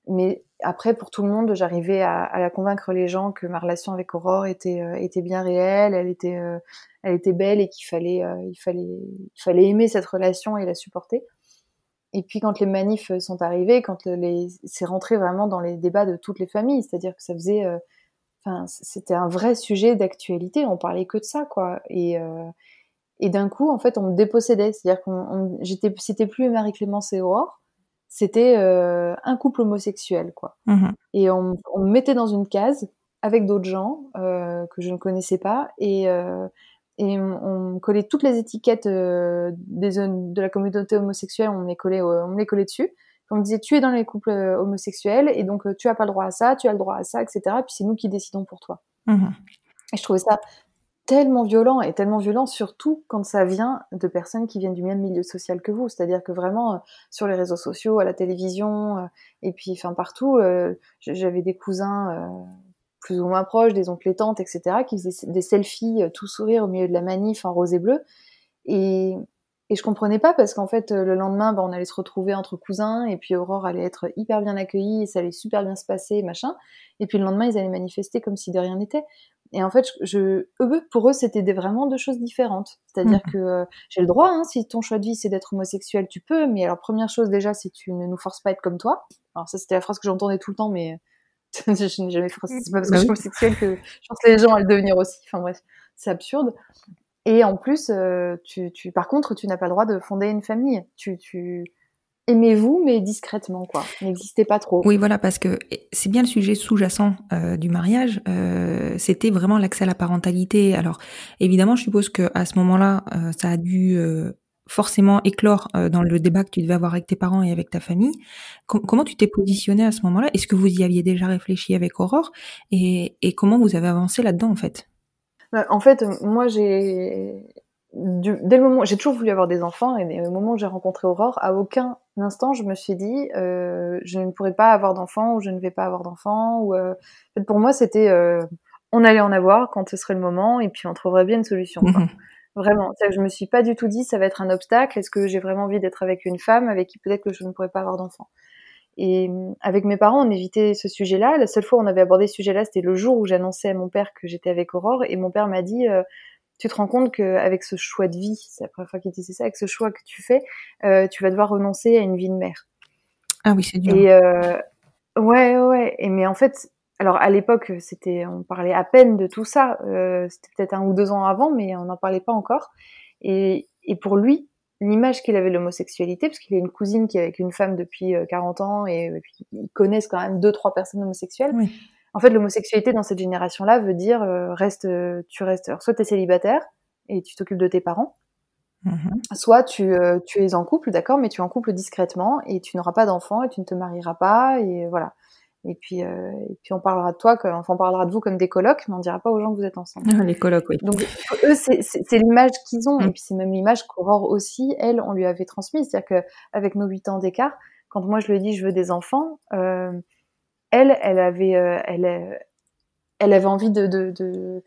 mais après, pour tout le monde, j'arrivais à, convaincre les gens que ma relation avec Aurore était, bien réelle, elle était, elle était belle et qu'il fallait, fallait aimer cette relation et la supporter. Et puis quand les manifs sont arrivés, quand les, c'est rentré vraiment dans les débats de toutes les familles, c'est-à-dire que ça faisait, euh, enfin, c'était un vrai sujet d'actualité. On parlait que de ça, quoi. Et euh, et d'un coup, en fait, on me dépossédait, c'est-à-dire qu'on, on- j'étais, c'était plus Marie-Clémence et Aurore, c'était euh, un couple homosexuel, quoi. Mhm. Et on, on me mettait dans une case avec d'autres gens euh, que je ne connaissais pas et, euh, et on, on collait toutes les étiquettes euh, des zones de la communauté homosexuelle, on les collait, euh, on les collait dessus. On me disait tu es dans les couples euh, homosexuels et donc euh, tu as pas le droit à ça, tu as le droit à ça, etc. Puis c'est nous qui décidons pour toi. Mhm. Et je trouvais ça tellement violent et tellement violent surtout quand ça vient de personnes qui viennent du même milieu social que vous. C'est-à-dire que vraiment euh, sur les réseaux sociaux, à la télévision et puis enfin partout, j'avais des cousins euh, plus ou moins proches, des oncles et tantes, etc. qui faisaient des selfies euh, tout sourire au milieu de la manif en rose et bleu. Et, et je comprenais pas parce qu'en fait euh, le lendemain, bah, on allait se retrouver entre cousins et puis Aurore allait être hyper bien accueillie et ça allait super bien se passer, machin. Et puis le lendemain, ils allaient manifester comme si de rien n'était. Et en fait, je, eux, pour eux, c'était vraiment deux choses différentes. C'est-à-dire Mhm. que euh, j'ai le droit, hein, si ton choix de vie c'est d'être homosexuel, tu peux. Mais alors, première chose déjà, c'est tu ne nous forces pas à être comme toi. Alors ça, c'était la phrase que j'entendais tout le temps, mais je n'ai jamais forcé. C'est pas parce que Bah je suis homosexuelle que je pense que les gens à le devenir aussi. Enfin bref, c'est absurde. Et en plus, euh, tu, tu, par contre, tu n'as pas le droit de fonder une famille. Tu, tu aimez-vous, mais discrètement, quoi. N'existez pas trop. Oui, voilà, parce que c'est bien le sujet sous-jacent euh, du mariage. euh, C'était vraiment l'accès à la parentalité. Alors, évidemment, je suppose que à ce moment-là, euh, ça a dû euh, forcément éclore euh, dans le débat que tu devais avoir avec tes parents et avec ta famille. Com- comment tu t'es positionné à ce moment-là? Est-ce que vous y aviez déjà réfléchi avec Aurore? Et, et comment vous avez avancé là-dedans, en fait? Euh, En fait, moi, j'ai dès le moment, j'ai toujours voulu avoir des enfants, et dès le moment où j'ai rencontré Aurore, à aucun instant je me suis dit euh, je ne pourrais pas avoir d'enfants ou je ne vais pas avoir d'enfants. Ou euh, en fait, pour moi, c'était euh, on allait en avoir quand ce serait le moment, et puis on trouverait bien une solution. quoi. Vraiment, que je me suis pas du tout dit ça va être un obstacle. Est-ce que j'ai vraiment envie d'être avec une femme avec qui peut-être que je ne pourrais pas avoir d'enfants Et euh, avec mes parents, on évitait ce sujet-là. La seule fois où on avait abordé ce sujet-là, c'était le jour où j'annonçais à mon père que j'étais avec Aurore, et mon père m'a dit euh, tu te rends compte qu'avec ce choix de vie, c'est la première fois qu'il disait ça, avec ce choix que tu fais, euh, tu vas devoir renoncer à une vie de mère. Ah oui, c'est dur. Et euh, ouais, ouais. Et mais en fait, alors à l'époque, c'était, on parlait à peine de tout ça. Euh, c'était peut-être un ou deux ans avant, mais on n'en parlait pas encore. Et, et pour lui, l'image qu'il avait de l'homosexualité, parce qu'il a une cousine qui est avec une femme depuis euh, 40 ans et, et puis ils connaissent quand même deux trois personnes homosexuelles. Oui. En fait, l'homosexualité dans cette génération-là veut dire euh, reste, euh, tu restes, alors, soit t'es célibataire et tu t'occupes de tes parents, Mhm. soit tu, euh, tu es en couple, d'accord, mais tu es en couple discrètement et tu n'auras pas d'enfant et tu ne te marieras pas et voilà. Et puis, euh, et puis on parlera de toi, enfin on parlera de vous comme des colocs, mais on dira pas aux gens que vous êtes ensemble. Ah, Les colloques, oui. Donc eux, c'est l'image qu'ils ont, Mm. et puis c'est même l'image qu'Aurore aussi, elle, on lui avait transmise, c'est-à-dire que avec nos huit ans d'écart, quand moi je lui ai dit je veux des enfants, euh, elle, elle avait, euh, elle, euh, elle avait envie de, de, de,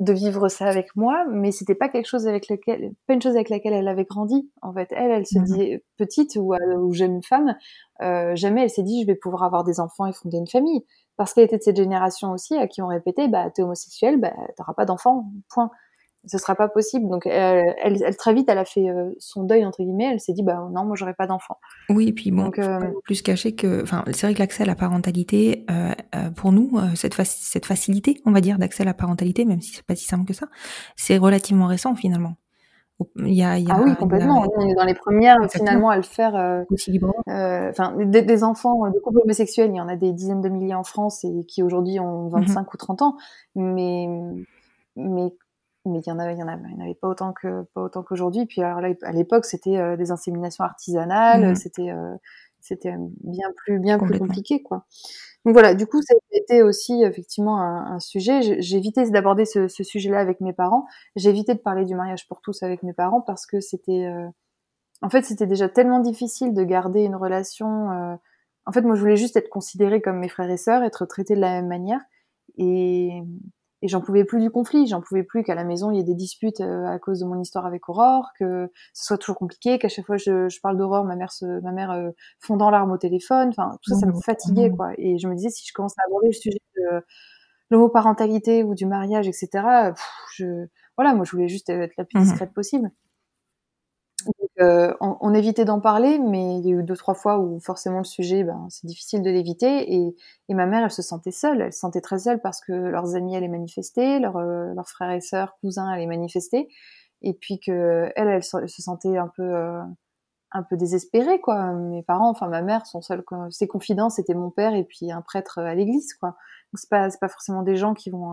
de vivre ça avec moi, mais c'était pas quelque chose avec lequel, pas une chose avec laquelle elle avait grandi. En fait, elle, elle se Mhm. dit petite ou, euh, ou jeune femme, euh, jamais elle s'est dit je vais pouvoir avoir des enfants et fonder une famille, parce qu'elle était de cette génération aussi à qui on répétait bah t'es homosexuel, bah t'auras pas d'enfants, point. Ce sera pas possible. Donc elle, elle, très vite, elle a fait euh, son deuil entre guillemets. Elle s'est dit bah non, moi j'aurai pas d'enfant. Oui, et puis bon, Donc, euh, plus caché que, enfin, c'est vrai que l'accès à la parentalité, euh, pour nous, cette, cette facilité, on va dire, d'accès à la parentalité, même si c'est pas si simple que ça, c'est relativement récent finalement. Il y a, il y a, ah oui, complètement. On est dans les premières finalement à le faire. Enfin, des, des, enfants de couples homosexuels, il y en a des dizaines de milliers en France et qui aujourd'hui ont 25 mhm. ou 30 ans. Mais mais mais il y en avait, il y en avait, il y en avait pas autant que pas autant qu'aujourd'hui. Puis alors là, à l'époque, c'était euh, des inséminations artisanales, mmh. c'était euh, c'était bien plus bien plus compliqué quoi. Donc voilà, du coup, ça a été aussi effectivement un, un sujet. J'ai évité d'aborder ce, ce sujet-là avec mes parents. J'ai évité de parler du mariage pour tous avec mes parents parce que c'était, euh, en fait, c'était déjà tellement difficile de garder une relation. en fait, moi, je voulais juste être considérée comme mes frères et sœurs, être traitée de la même manière. Et et j'en pouvais plus du conflit, j'en pouvais plus qu'à la maison il y ait des disputes euh, à cause de mon histoire avec Aurore, que ce soit toujours compliqué, qu'à chaque fois je, je parle d'Aurore, ma mère se, ma mère euh, fondant larmes au téléphone, enfin tout ça ça me fatiguait mmh. quoi. Et je me disais si je commence à aborder le sujet de l'homoparentalité ou du mariage, etc. je voilà, moi je voulais juste être la plus mmh. discrète possible. Euh, on, évitait d'en parler, mais il y a eu deux trois fois où forcément le sujet, ben, c'est difficile de l'éviter. Et, ma mère, elle se sentait seule, elle se sentait très seule parce que leurs amis allaient manifester, leurs, euh, leurs frères et sœurs, cousins allaient manifester, et puis que elle, elle, se, sentait un peu euh, un peu désespérée quoi. Mes parents, enfin ma mère, son seul ses confidents, c'était mon père et puis un prêtre à l'église quoi. Donc c'est pas pas forcément des gens qui vont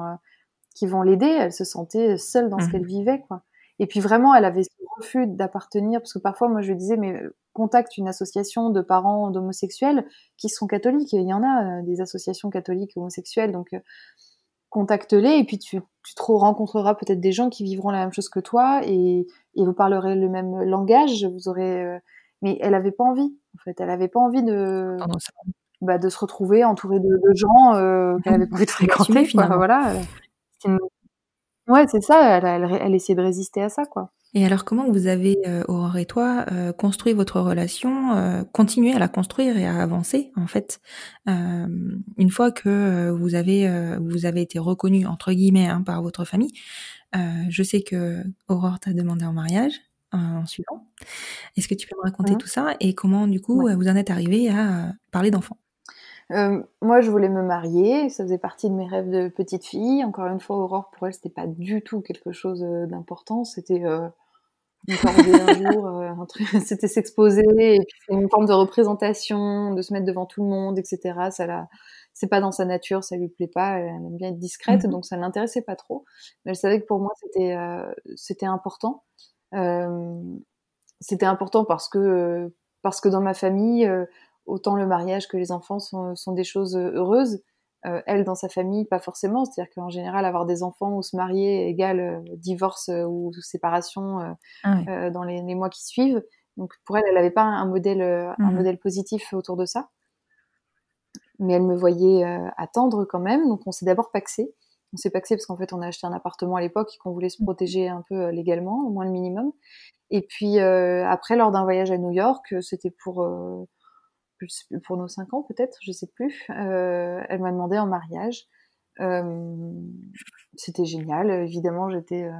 qui vont l'aider. Elle se sentait seule dans ce mmh qu'elle vivait quoi. Et puis vraiment, elle avait ce refus d'appartenir, parce que parfois, moi, je lui disais, mais euh, contacte une association de parents d'homosexuels qui sont catholiques. il y en a euh, des associations catholiques homosexuelles, donc euh, contacte-les et puis tu, tu te rencontreras peut-être des gens qui vivront la même chose que toi et, et vous parlerez le même langage. Vous aurez, mais elle avait pas envie. En fait, elle avait pas envie de. bah, de se retrouver entourée de, de gens euh, qu'elle avait pas envie de fréquenter. Quoi. Voilà. Ouais, c'est ça. Elle, elle, elle, essayait de résister à ça, quoi. Et alors, comment vous avez, euh, Aurore et toi, euh, construit votre relation, euh, continué à la construire et à avancer, en fait, euh, une fois que vous avez, vous avez été reconnu entre guillemets hein, par votre famille. je sais que Aurore t'a demandé en mariage en suivant. Est-ce que tu peux me raconter mmh. tout ça et comment, du coup, vous en êtes arrivé à parler d'enfants? Euh, moi, je voulais me marier, ça faisait partie de mes rêves de petite fille. Encore une fois, Aurore, pour elle, c'était pas du tout quelque chose euh, d'important. C'était euh, une un jour, euh, c'était s'exposer, et puis une forme de représentation, de se mettre devant tout le monde, etc. Ça la, c'est pas dans sa nature, ça lui plaît pas. Elle aime bien être discrète, mmh donc ça l'intéressait pas trop. Mais elle savait que pour moi, c'était, c'était important. c'était important parce que, parce que dans ma famille autant le mariage que les enfants sont, sont des choses euh, heureuses. Euh, elle, dans sa famille, pas forcément. C'est-à-dire qu'en général, avoir des enfants ou se marier égale euh, divorce ou séparation ah dans les, les, mois qui suivent. Donc pour elle, elle n'avait pas un modèle, un mhm. modèle positif autour de ça. Mais elle me voyait attendre quand même. Donc on s'est d'abord paxé. On s'est paxé parce qu'en fait, on a acheté un appartement à l'époque et qu'on voulait se mhm. protéger un peu légalement, au moins le minimum. Et puis après, lors d'un voyage à New York, c'était pour pour nos cinq ans peut-être, je sais plus. Euh, elle m'a demandé en mariage. Euh, c'était génial. Évidemment, j'étais euh,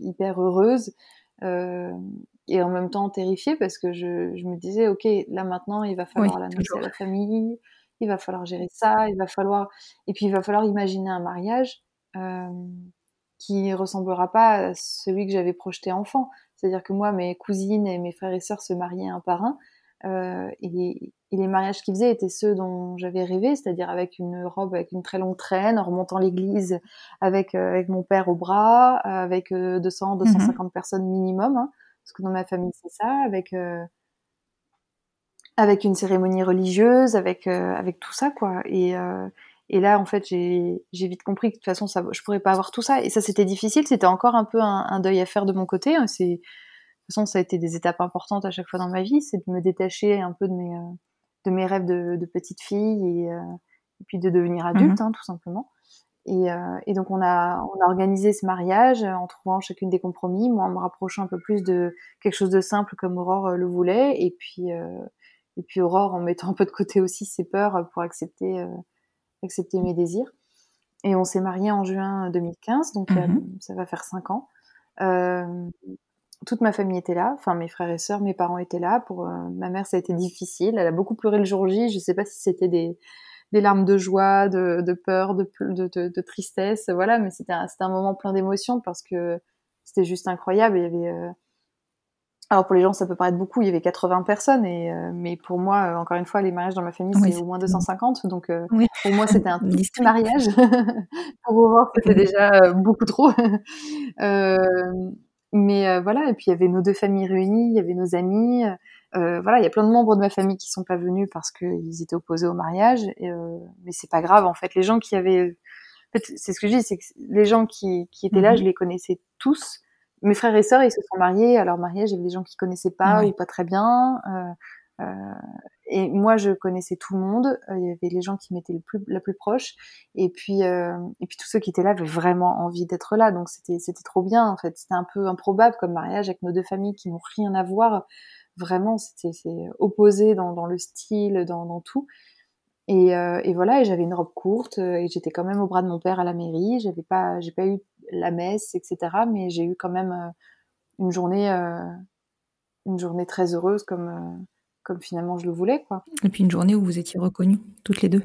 hyper heureuse et en même temps terrifiée parce que je, je, me disais, ok, là maintenant, il va falloir l'annoncer à la famille, il va falloir gérer ça, il va falloir et puis il va falloir imaginer un mariage qui ressemblera pas à celui que j'avais projeté enfant. C'est-à-dire que moi, mes cousines et mes frères et sœurs se mariaient un par un. Euh, et, les mariages qu'ils faisaient étaient ceux dont j'avais rêvé, c'est-à-dire avec une robe avec une très longue traîne, en remontant l'église avec euh, avec mon père au bras, avec 200 euh, 250 mhm. personnes minimum, hein, parce que dans ma famille c'est ça, avec avec une cérémonie religieuse, avec avec tout ça quoi. Et et là, en fait, j'ai vite compris que de toute façon, ça, je pourrais pas avoir tout ça. Et ça, c'était difficile. C'était encore un peu un, un, deuil à faire de mon côté. Hein. C'est façon, ça a été des étapes importantes à chaque fois dans ma vie, c'est de me détacher un peu de mes, euh, de mes rêves de, de petite fille et, euh, et, puis de devenir adulte, mhm. hein, tout simplement. Et, euh, et, donc on a, on a organisé ce mariage en trouvant chacune des compromis, moi en me rapprochant un peu plus de quelque chose de simple comme Aurore le voulait, et puis et puis Aurore en mettant un peu de côté aussi ses peurs pour accepter accepter mes désirs. et on s'est mariés en juin 2015, donc Mhm. ça va faire cinq ans. Toute ma famille était là, enfin mes frères et sœurs, mes parents étaient là. Pour euh, ma mère, ça a été difficile. Elle a beaucoup pleuré le jour J. Je sais pas si c'était des, des larmes de joie, de, de peur, de, de, de, tristesse, voilà. Mais c'était un, un moment plein d'émotions parce que c'était juste incroyable. Il y avait, euh, alors pour les gens, ça peut paraître beaucoup. Il y avait 80 personnes, et euh, mais pour moi, euh, encore une fois, les mariages dans ma famille, c'est au moins 250. Donc euh, Oui. pour moi, c'était un petit mariage. pour Aurore, c'était déjà euh, beaucoup trop. Euh, mais euh, voilà, et puis il y avait nos deux familles réunies, il y avait nos amis. Euh, voilà, il y a plein de membres de ma famille qui sont pas venus parce qu'ils étaient opposés au mariage. Et, euh, mais c'est pas grave, en fait. Les gens qui avaient, en fait, c'est ce que je dis, c'est que les gens qui, qui étaient là, Mhm. je les connaissais tous. Mes frères et sœurs, ils se sont mariés. À leur mariage, il y avait des gens qui connaissaient pas ou pas très bien. Et moi, je connaissais tout le monde. Euh, Il y avait les gens qui m'étaient le plus, la plus proche. Et puis, euh, et puis tous ceux qui étaient là avaient vraiment envie d'être là. Donc c'était, c'était trop bien. En fait, c'était un peu improbable comme mariage avec nos deux familles qui n'ont rien à voir. Vraiment, c'était, c'est opposé dans, dans le style, dans, dans tout. Et, euh, et voilà. Et j'avais une robe courte euh, et j'étais quand même au bras de mon père à la mairie. J'avais pas, j'ai pas eu la messe, etc. Mais j'ai eu quand même euh, une journée, euh, une journée très heureuse comme, comme finalement je le voulais, quoi. Et puis une journée où vous étiez reconnues, toutes les deux.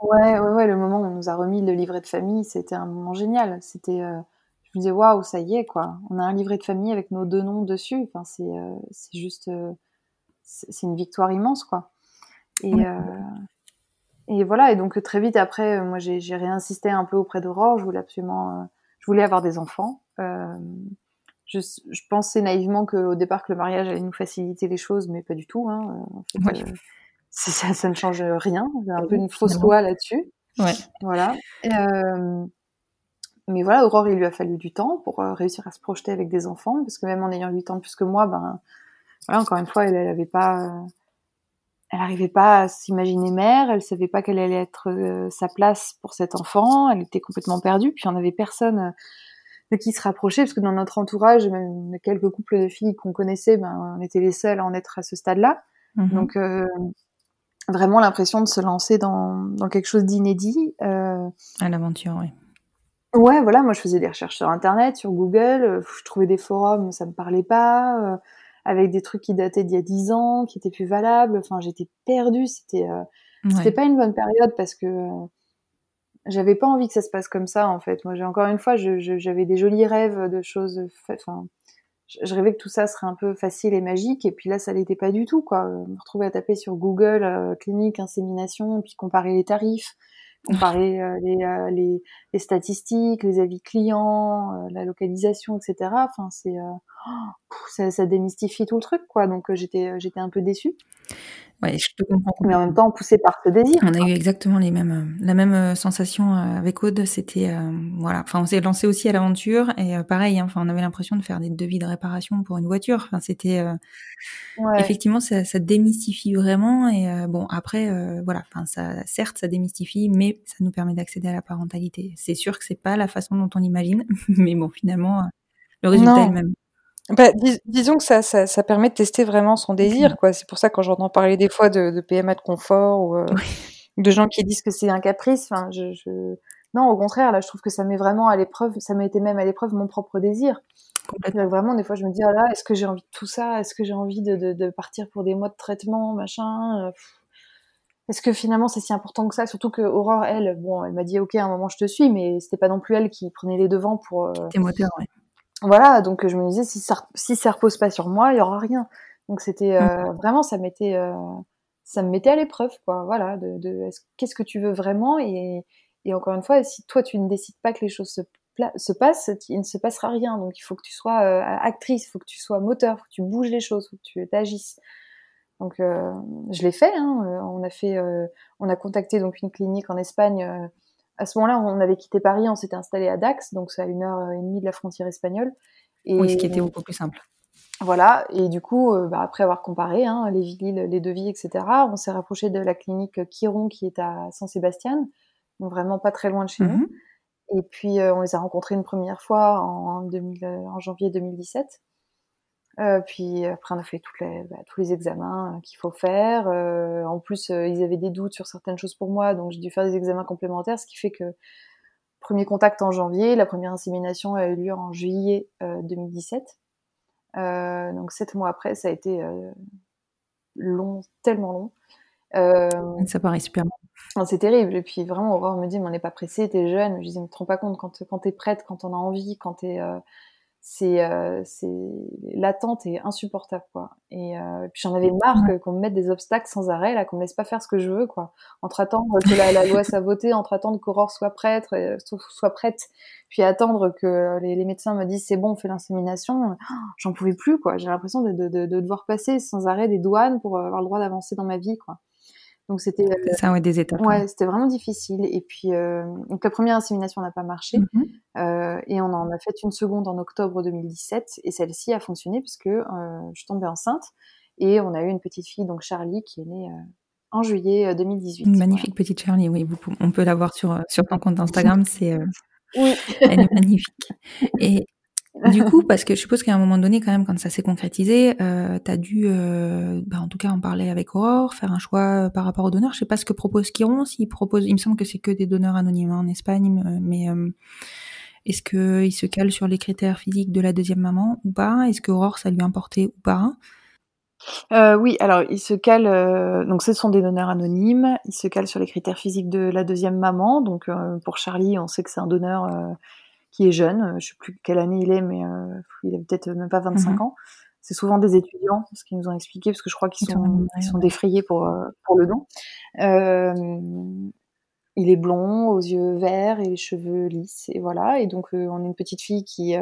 Ouais, ouais, ouais, le moment où on nous a remis le livret de famille, c'était un moment génial. C'était, euh, je me disais, waouh, ça y est, quoi. On a un livret de famille avec nos deux noms dessus. Enfin, c'est, euh, c'est juste, euh, c'est une victoire immense, quoi. Et, Ouais. et voilà. Et donc très vite après, moi, j'ai j'ai réinsisté un peu auprès d'Aurore. Je voulais absolument, je voulais avoir des enfants. Je, je pensais naïvement qu'au départ que le mariage allait nous faciliter les choses, mais pas du tout. Hein. Euh, En fait, Ouais. euh, ça, ça ne change rien. C'est un peu une fausse loi là-dessus. Ouais. Voilà. Euh, mais voilà, Aurore, il lui a fallu du temps pour réussir à se projeter avec des enfants, parce que même en ayant 8 ans de plus que moi, ben, voilà, encore une fois, elle, elle avait pas, elle arrivait pas à s'imaginer mère, elle savait pas quelle allait être euh, sa place pour cet enfant, elle était complètement perdue, puis on avait personne de qui se rapprocher, parce que dans notre entourage, même quelques couples de filles qu'on connaissait, ben, on était les seuls à en être à ce stade-là. Mhm. Donc, euh, vraiment l'impression de se lancer dans, dans quelque chose d'inédit. Euh, À l'aventure, oui. Ouais, voilà, moi je faisais des recherches sur Internet, sur Google, euh, je trouvais des forums, ça me parlait pas, euh, avec des trucs qui dataient d'il y a 10 ans, qui étaient plus valables. Enfin, j'étais perdue, c'était euh, c'était Ouais. pas une bonne période parce que euh, j'avais pas envie que ça se passe comme ça en fait. Moi, j'ai encore une fois, j'avais des jolis rêves de choses, enfin, je, rêvais que tout ça serait un peu facile et magique, et puis là, ça l'était pas du tout, quoi. Me retrouver à taper sur Google euh, clinique, insémination, puis comparer les tarifs, comparer euh, les, euh, les, les statistiques, les avis clients, la localisation, etc. Enfin, c'est oh, ça, ça démystifie tout le truc, quoi. Donc j'étais j'étais un peu déçue, Ouais, je te comprends mais en même temps poussée par ce désir. On a eu exactement les mêmes, euh, la même euh, sensation euh, avec Aude. C'était, euh, voilà. Enfin, on s'est lancé aussi à l'aventure et euh, pareil. hein, Enfin, on avait l'impression de faire des devis de réparation pour une voiture. Enfin, c'était euh, Ouais. effectivement ça, ça démystifie vraiment. Et bon, après, voilà. Enfin, ça, certes, ça démystifie, mais ça nous permet d'accéder à la parentalité. C'est sûr que c'est pas la façon dont on l'imagine, mais bon, finalement, le résultat Non. est le même. Bah, dis- disons que ça, ça, ça permet de tester vraiment son désir, quoi. C'est pour ça quand j'entends parler des fois de, de PMA de confort ou euh, de gens qui disent que c'est un caprice, enfin, je, je... non, au contraire, là, je trouve que ça met vraiment à l'épreuve, ça mettait même à l'épreuve mon propre désir. Vraiment, des fois, je me dis, ah là, est-ce que j'ai envie de tout ça? Est-ce que j'ai envie de, de, de partir pour des mois de traitement, machin Euh. Est-ce que finalement c'est si important que ça? Surtout que Aurore, elle, bon, elle m'a dit, ok, à un moment je te suis, mais c'était pas non plus elle qui prenait les devants pour. euh, Tes moteurs, ouais. Voilà, donc je me disais si ça si ça repose pas sur moi, il y aura rien. Donc c'était euh, vraiment ça m'était euh, ça me mettait à l'épreuve quoi. Voilà, de, de est-ce- qu'est-ce que tu veux vraiment? Et et encore une fois, si toi tu ne décides pas que les choses se se passent, il ne se passera rien. Donc il faut que tu sois euh, actrice, il faut que tu sois moteur, il faut que tu bouges les choses, il faut que tu t'agisses. Donc euh, je l'ai fait. Hein. Euh, On a fait, euh, on a contacté donc une clinique en Espagne. À ce moment-là, on avait quitté Paris, on s'était installé à Dax, donc c'est à une heure et demie de la frontière espagnole. Et Oui, ce qui était beaucoup plus simple. voilà. Et du coup, euh, bah, après avoir comparé hein, les villes, les devis, etc., on s'est rapproché de la clinique Chiron qui est à San Sébastien, donc vraiment pas très loin de chez nous. Mhm. Et puis euh, on les a rencontrés une première fois en, 2000, euh, en janvier 2017. Euh, puis après on a fait les, bah, tous les examens euh, qu'il faut faire. Euh, en plus ils avaient des doutes sur certaines choses pour moi, donc j'ai dû faire des examens complémentaires, ce qui fait que premier contact en janvier, la première insémination a eu lieu en juillet 2017. donc sept mois après, ça a été long, tellement long. ça paraît super long. C'est terrible. Et puis vraiment, Aurore me dit, mais on n'est pas pressé, t'es jeune. Je dis, mais te rends pas compte quand, quand t'es prête, quand on a envie, quand t'es c'est euh, c'est l'attente est insupportable quoi. Et euh, puis j'en avais marre qu'on me mette des obstacles sans arrêt là qu'on me laisse pas faire ce que je veux quoi. Entre attendre que la, loi soit votée entre attendre qu'Aurore soit prête euh, soit prête puis attendre que les, les médecins me disent c'est bon on fait l'insémination j'en pouvais plus quoi. J'ai l'impression de, de, de, devoir passer sans arrêt des douanes pour avoir le droit d'avancer dans ma vie quoi donc c'était ça, ouais, des étapes. Ouais, c'était vraiment difficile. Et puis euh, donc la première insémination n'a pas marché, mhm. euh, et on en a fait une seconde en octobre 2017, et celle-ci a fonctionné puisque euh, je suis tombée enceinte et on a eu une petite fille donc Charlie qui est née en juillet 2018. Une magnifique petite Charlie, oui, on peut la voir sur sur ton compte Instagram, c'est oui. elle est magnifique. Et du coup, parce que je suppose qu'à un moment donné, quand même, quand ça s'est concrétisé, euh, tu as dû, euh, bah, en tout cas, en parler avec Aurore, faire un choix euh, par rapport aux donneurs. Je sais pas ce que propose Chiron. S'il propose, il me semble que c'est que des donneurs anonymes hein, en Espagne, mais est-ce qu'il se cale sur les critères physiques de la deuxième maman ou pas? Est-ce que Aurore, ça lui importait ou pas? Oui, alors il se cale, euh, donc ce sont des donneurs anonymes, il se cale sur les critères physiques de la deuxième maman. Donc pour Charlie, on sait que c'est un donneur qui est jeune, euh, je sais plus quelle année il est, mais euh, il a peut-être même pas 25 mhm. ans. C'est souvent des étudiants, ce qu'ils nous ont expliqué, parce que je crois qu'ils sont, ils sont défrayés pour, euh, pour le don. il est blond, aux yeux verts et les cheveux lisses, et voilà. Et donc on a une petite fille qui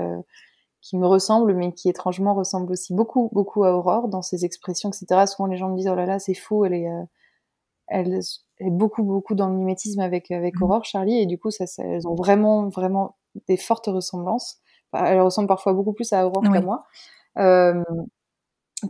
qui me ressemble, mais qui étrangement ressemble aussi beaucoup, beaucoup à Aurore dans ses expressions, etc. Souvent les gens me disent oh là là c'est fou, elle est, elle, est beaucoup, beaucoup dans le mimétisme avec avec mhm. Aurore, Charlie, et du coup ça, ça, elles ont vraiment, vraiment des fortes ressemblances. Elle ressemble parfois beaucoup plus à Aurore qu'à moi. Euh,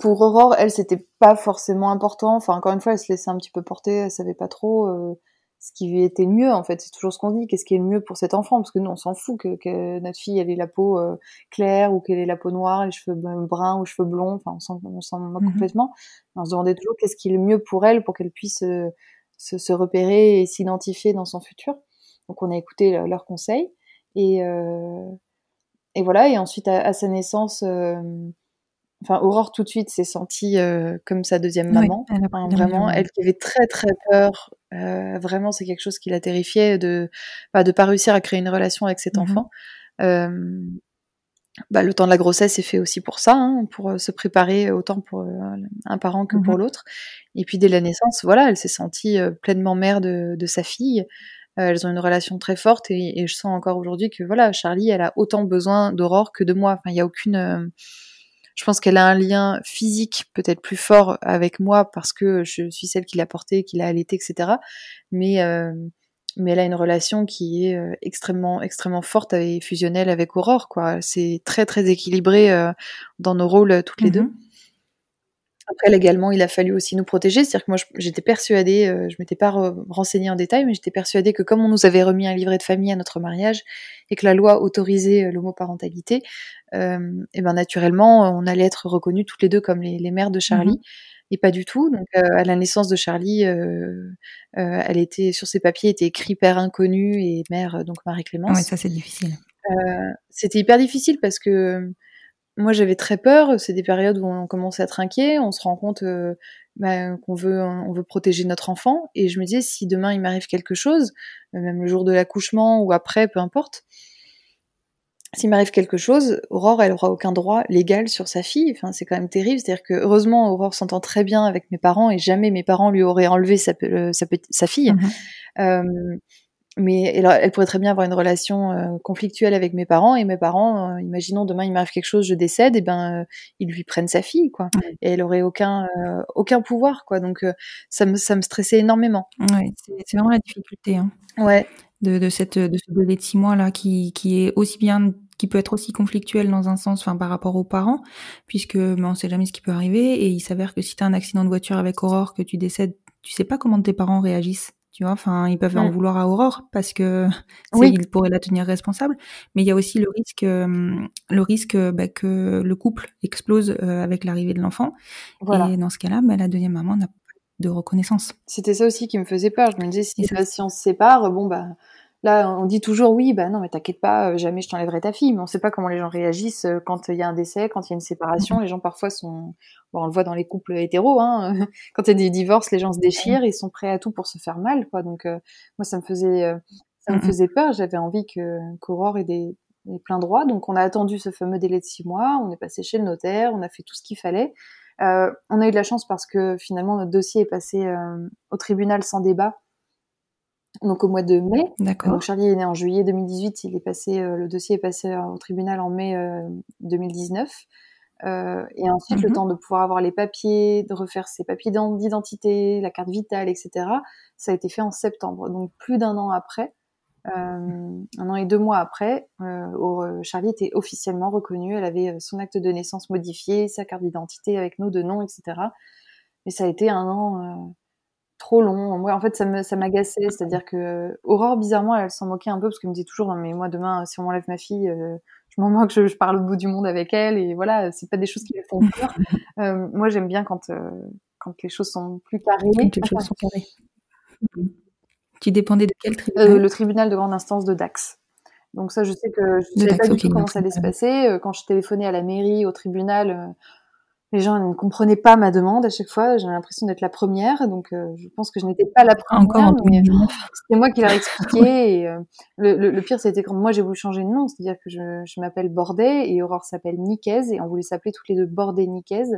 pour Aurore, elle, c'était pas forcément important. Enfin, encore une fois, elle se laissait un petit peu porter. Elle savait pas trop euh, ce qui lui était mieux. En fait, c'est toujours ce qu'on dit. Qu'est-ce qui est le mieux pour cet enfant? Parce que nous, on s'en fout que, que, notre fille elle ait la peau euh, claire ou qu'elle ait la peau noire, les cheveux bruns ou cheveux blonds. Enfin, on s'en, moque mhm. complètement. on se demandait toujours qu'est-ce qui est le mieux pour elle pour qu'elle puisse se, se, repérer et s'identifier dans son futur. Donc, on a écouté leurs conseils. Et, euh, et voilà, et ensuite à, sa naissance, euh, enfin Aurore tout de suite s'est sentie euh, comme sa deuxième maman. vraiment, elle qui avait très très peur. Vraiment, c'est quelque chose qui la terrifiait de bah, de pas réussir à créer une relation avec cet mmh enfant. Bah, le temps de la grossesse est fait aussi pour ça, hein, pour se préparer autant pour un parent que pour mmh l'autre. Et puis dès la naissance, voilà, elle s'est sentie pleinement mère de, de sa fille. Euh, elles ont une relation très forte et, et je sens encore aujourd'hui que voilà, Charlie, elle a autant besoin d'Aurore que de moi. Enfin, il y a aucune. Euh, je pense qu'elle a un lien physique peut-être plus fort avec moi parce que je suis celle qui l'a portée, qui l'a allaitée, etc. Mais euh, mais elle a une relation qui est euh, extrêmement extrêmement forte et fusionnelle avec Aurore. Quoi, c'est très très équilibré dans nos rôles toutes les mm-hmm. deux. Après, légalement, il a fallu aussi nous protéger. C'est-à-dire que moi, j'étais persuadée, euh, je m'étais pas renseignée en détail, mais j'étais persuadée que comme on nous avait remis un livret de famille à notre mariage et que la loi autorisait euh, l'homoparentalité, euh, et ben naturellement, on allait être reconnus toutes les deux comme les, les mères de Charlie. Mmh et pas du tout. Donc, euh, à la naissance de Charlie, elle était sur ses papiers était écrit père inconnu et mère donc Marie Clémence. Oui, ça c'est difficile. C'était hyper difficile parce que moi j'avais très peur. C'est des périodes où on commence à être inquiet, on se rend compte euh, bah, qu'on veut, on veut protéger notre enfant. Et je me disais si demain il m'arrive quelque chose, euh, même le jour de l'accouchement ou après, peu importe. S'il m'arrive quelque chose, Aurore, elle aura aucun droit légal sur sa fille. Enfin, c'est quand même terrible. C'est-à-dire que heureusement, Aurore s'entend très bien avec mes parents et jamais mes parents lui auraient enlevé sa, euh, sa, fille. Mmh euh, mais elle, pourrait très bien avoir une relation euh, conflictuelle avec mes parents et mes parents, euh, imaginons demain il m'arrive quelque chose, je décède, et ben euh, ils lui prennent sa fille quoi, et elle aurait aucun aucun pouvoir quoi, donc ça me ça me stressait énormément. Ouais, c'est vraiment la difficulté. Hein. Ouais. De, de cette de ce délai de six mois là qui qui est aussi bien qui peut être aussi conflictuel dans un sens, enfin par rapport aux parents, puisque ben, on sait jamais ce qui peut arriver et il s'avère que si tu as un accident de voiture avec Aurore, que tu décèdes, tu sais pas comment tes parents réagissent tu vois enfin ils peuvent en vouloir à Aurore parce que oui. ils pourraient la tenir responsable. Mais il y a aussi le risque euh, le risque bah, que le couple explose euh, avec l'arrivée de l'enfant. Et dans ce cas-là bah, la deuxième maman n'a pas de reconnaissance. C'était ça aussi qui me faisait peur. Je me disais si, si on se sépare bon bah Là, on dit toujours oui, bah non, mais t'inquiète pas, jamais je t'enlèverai ta fille. Mais on sait pas comment les gens réagissent quand il y a un décès, quand il y a une séparation. Les gens parfois sont, bon, on le voit dans les couples hétéros, hein. quand il y a des divorces, les gens se déchirent, ils sont prêts à tout pour se faire mal, quoi. Donc moi, ça me faisait, ça me faisait peur. J'avais envie que qu'Aurore ait des, des plein droit. Donc on a attendu ce fameux délai de six mois. On est passé chez le notaire, on a fait tout ce qu'il fallait. Euh, on a eu de la chance parce que finalement notre dossier est passé euh, au tribunal sans débat. Donc au mois de mai. D'accord. Charlie est né en juillet 2018. Il est passé, euh, le dossier est passé au tribunal en mai 2019. et ensuite, le mhm. temps de pouvoir avoir les papiers, de refaire ses papiers d'identité, la carte vitale, etc. Ça a été fait en septembre. Donc plus d'un an après. Euh, un an et deux mois après, euh, euh, Charlie était officiellement reconnue. Elle avait son acte de naissance modifié, sa carte d'identité avec nos deux noms, etc. Mais ça a été un an trop long. Moi, en fait, ça ça m'agaçait. C'est-à-dire que Aurore, bizarrement, elle s'en moquait un peu parce qu'elle me disait toujours, non, mais moi, demain, si on m'enlève ma fille, je m'en moque, je, parle au bout du monde avec elle. Et voilà, c'est pas des choses qui me font peur. moi, j'aime bien quand, quand les choses sont plus carrées. Quand les choses sont carrées. Qui dépendait de quel tribunal? euh, Le tribunal de grande instance de Dax. Donc ça, je sais que je ne savais pas du tout comment ça allait se passer. Euh, quand je téléphonais à la mairie, au tribunal, euh, les gens ne comprenaient pas ma demande à chaque fois. J'avais l'impression d'être la première, donc je pense que je n'étais pas la première. Encore c'était moi qui leur expliquais. Et, le, pire, c'était quand moi j'ai voulu changer de nom, c'est-à-dire que je, je m'appelle Bordet et Aurore s'appelle Nicaise et on voulait s'appeler toutes les deux Bordet Nicaise.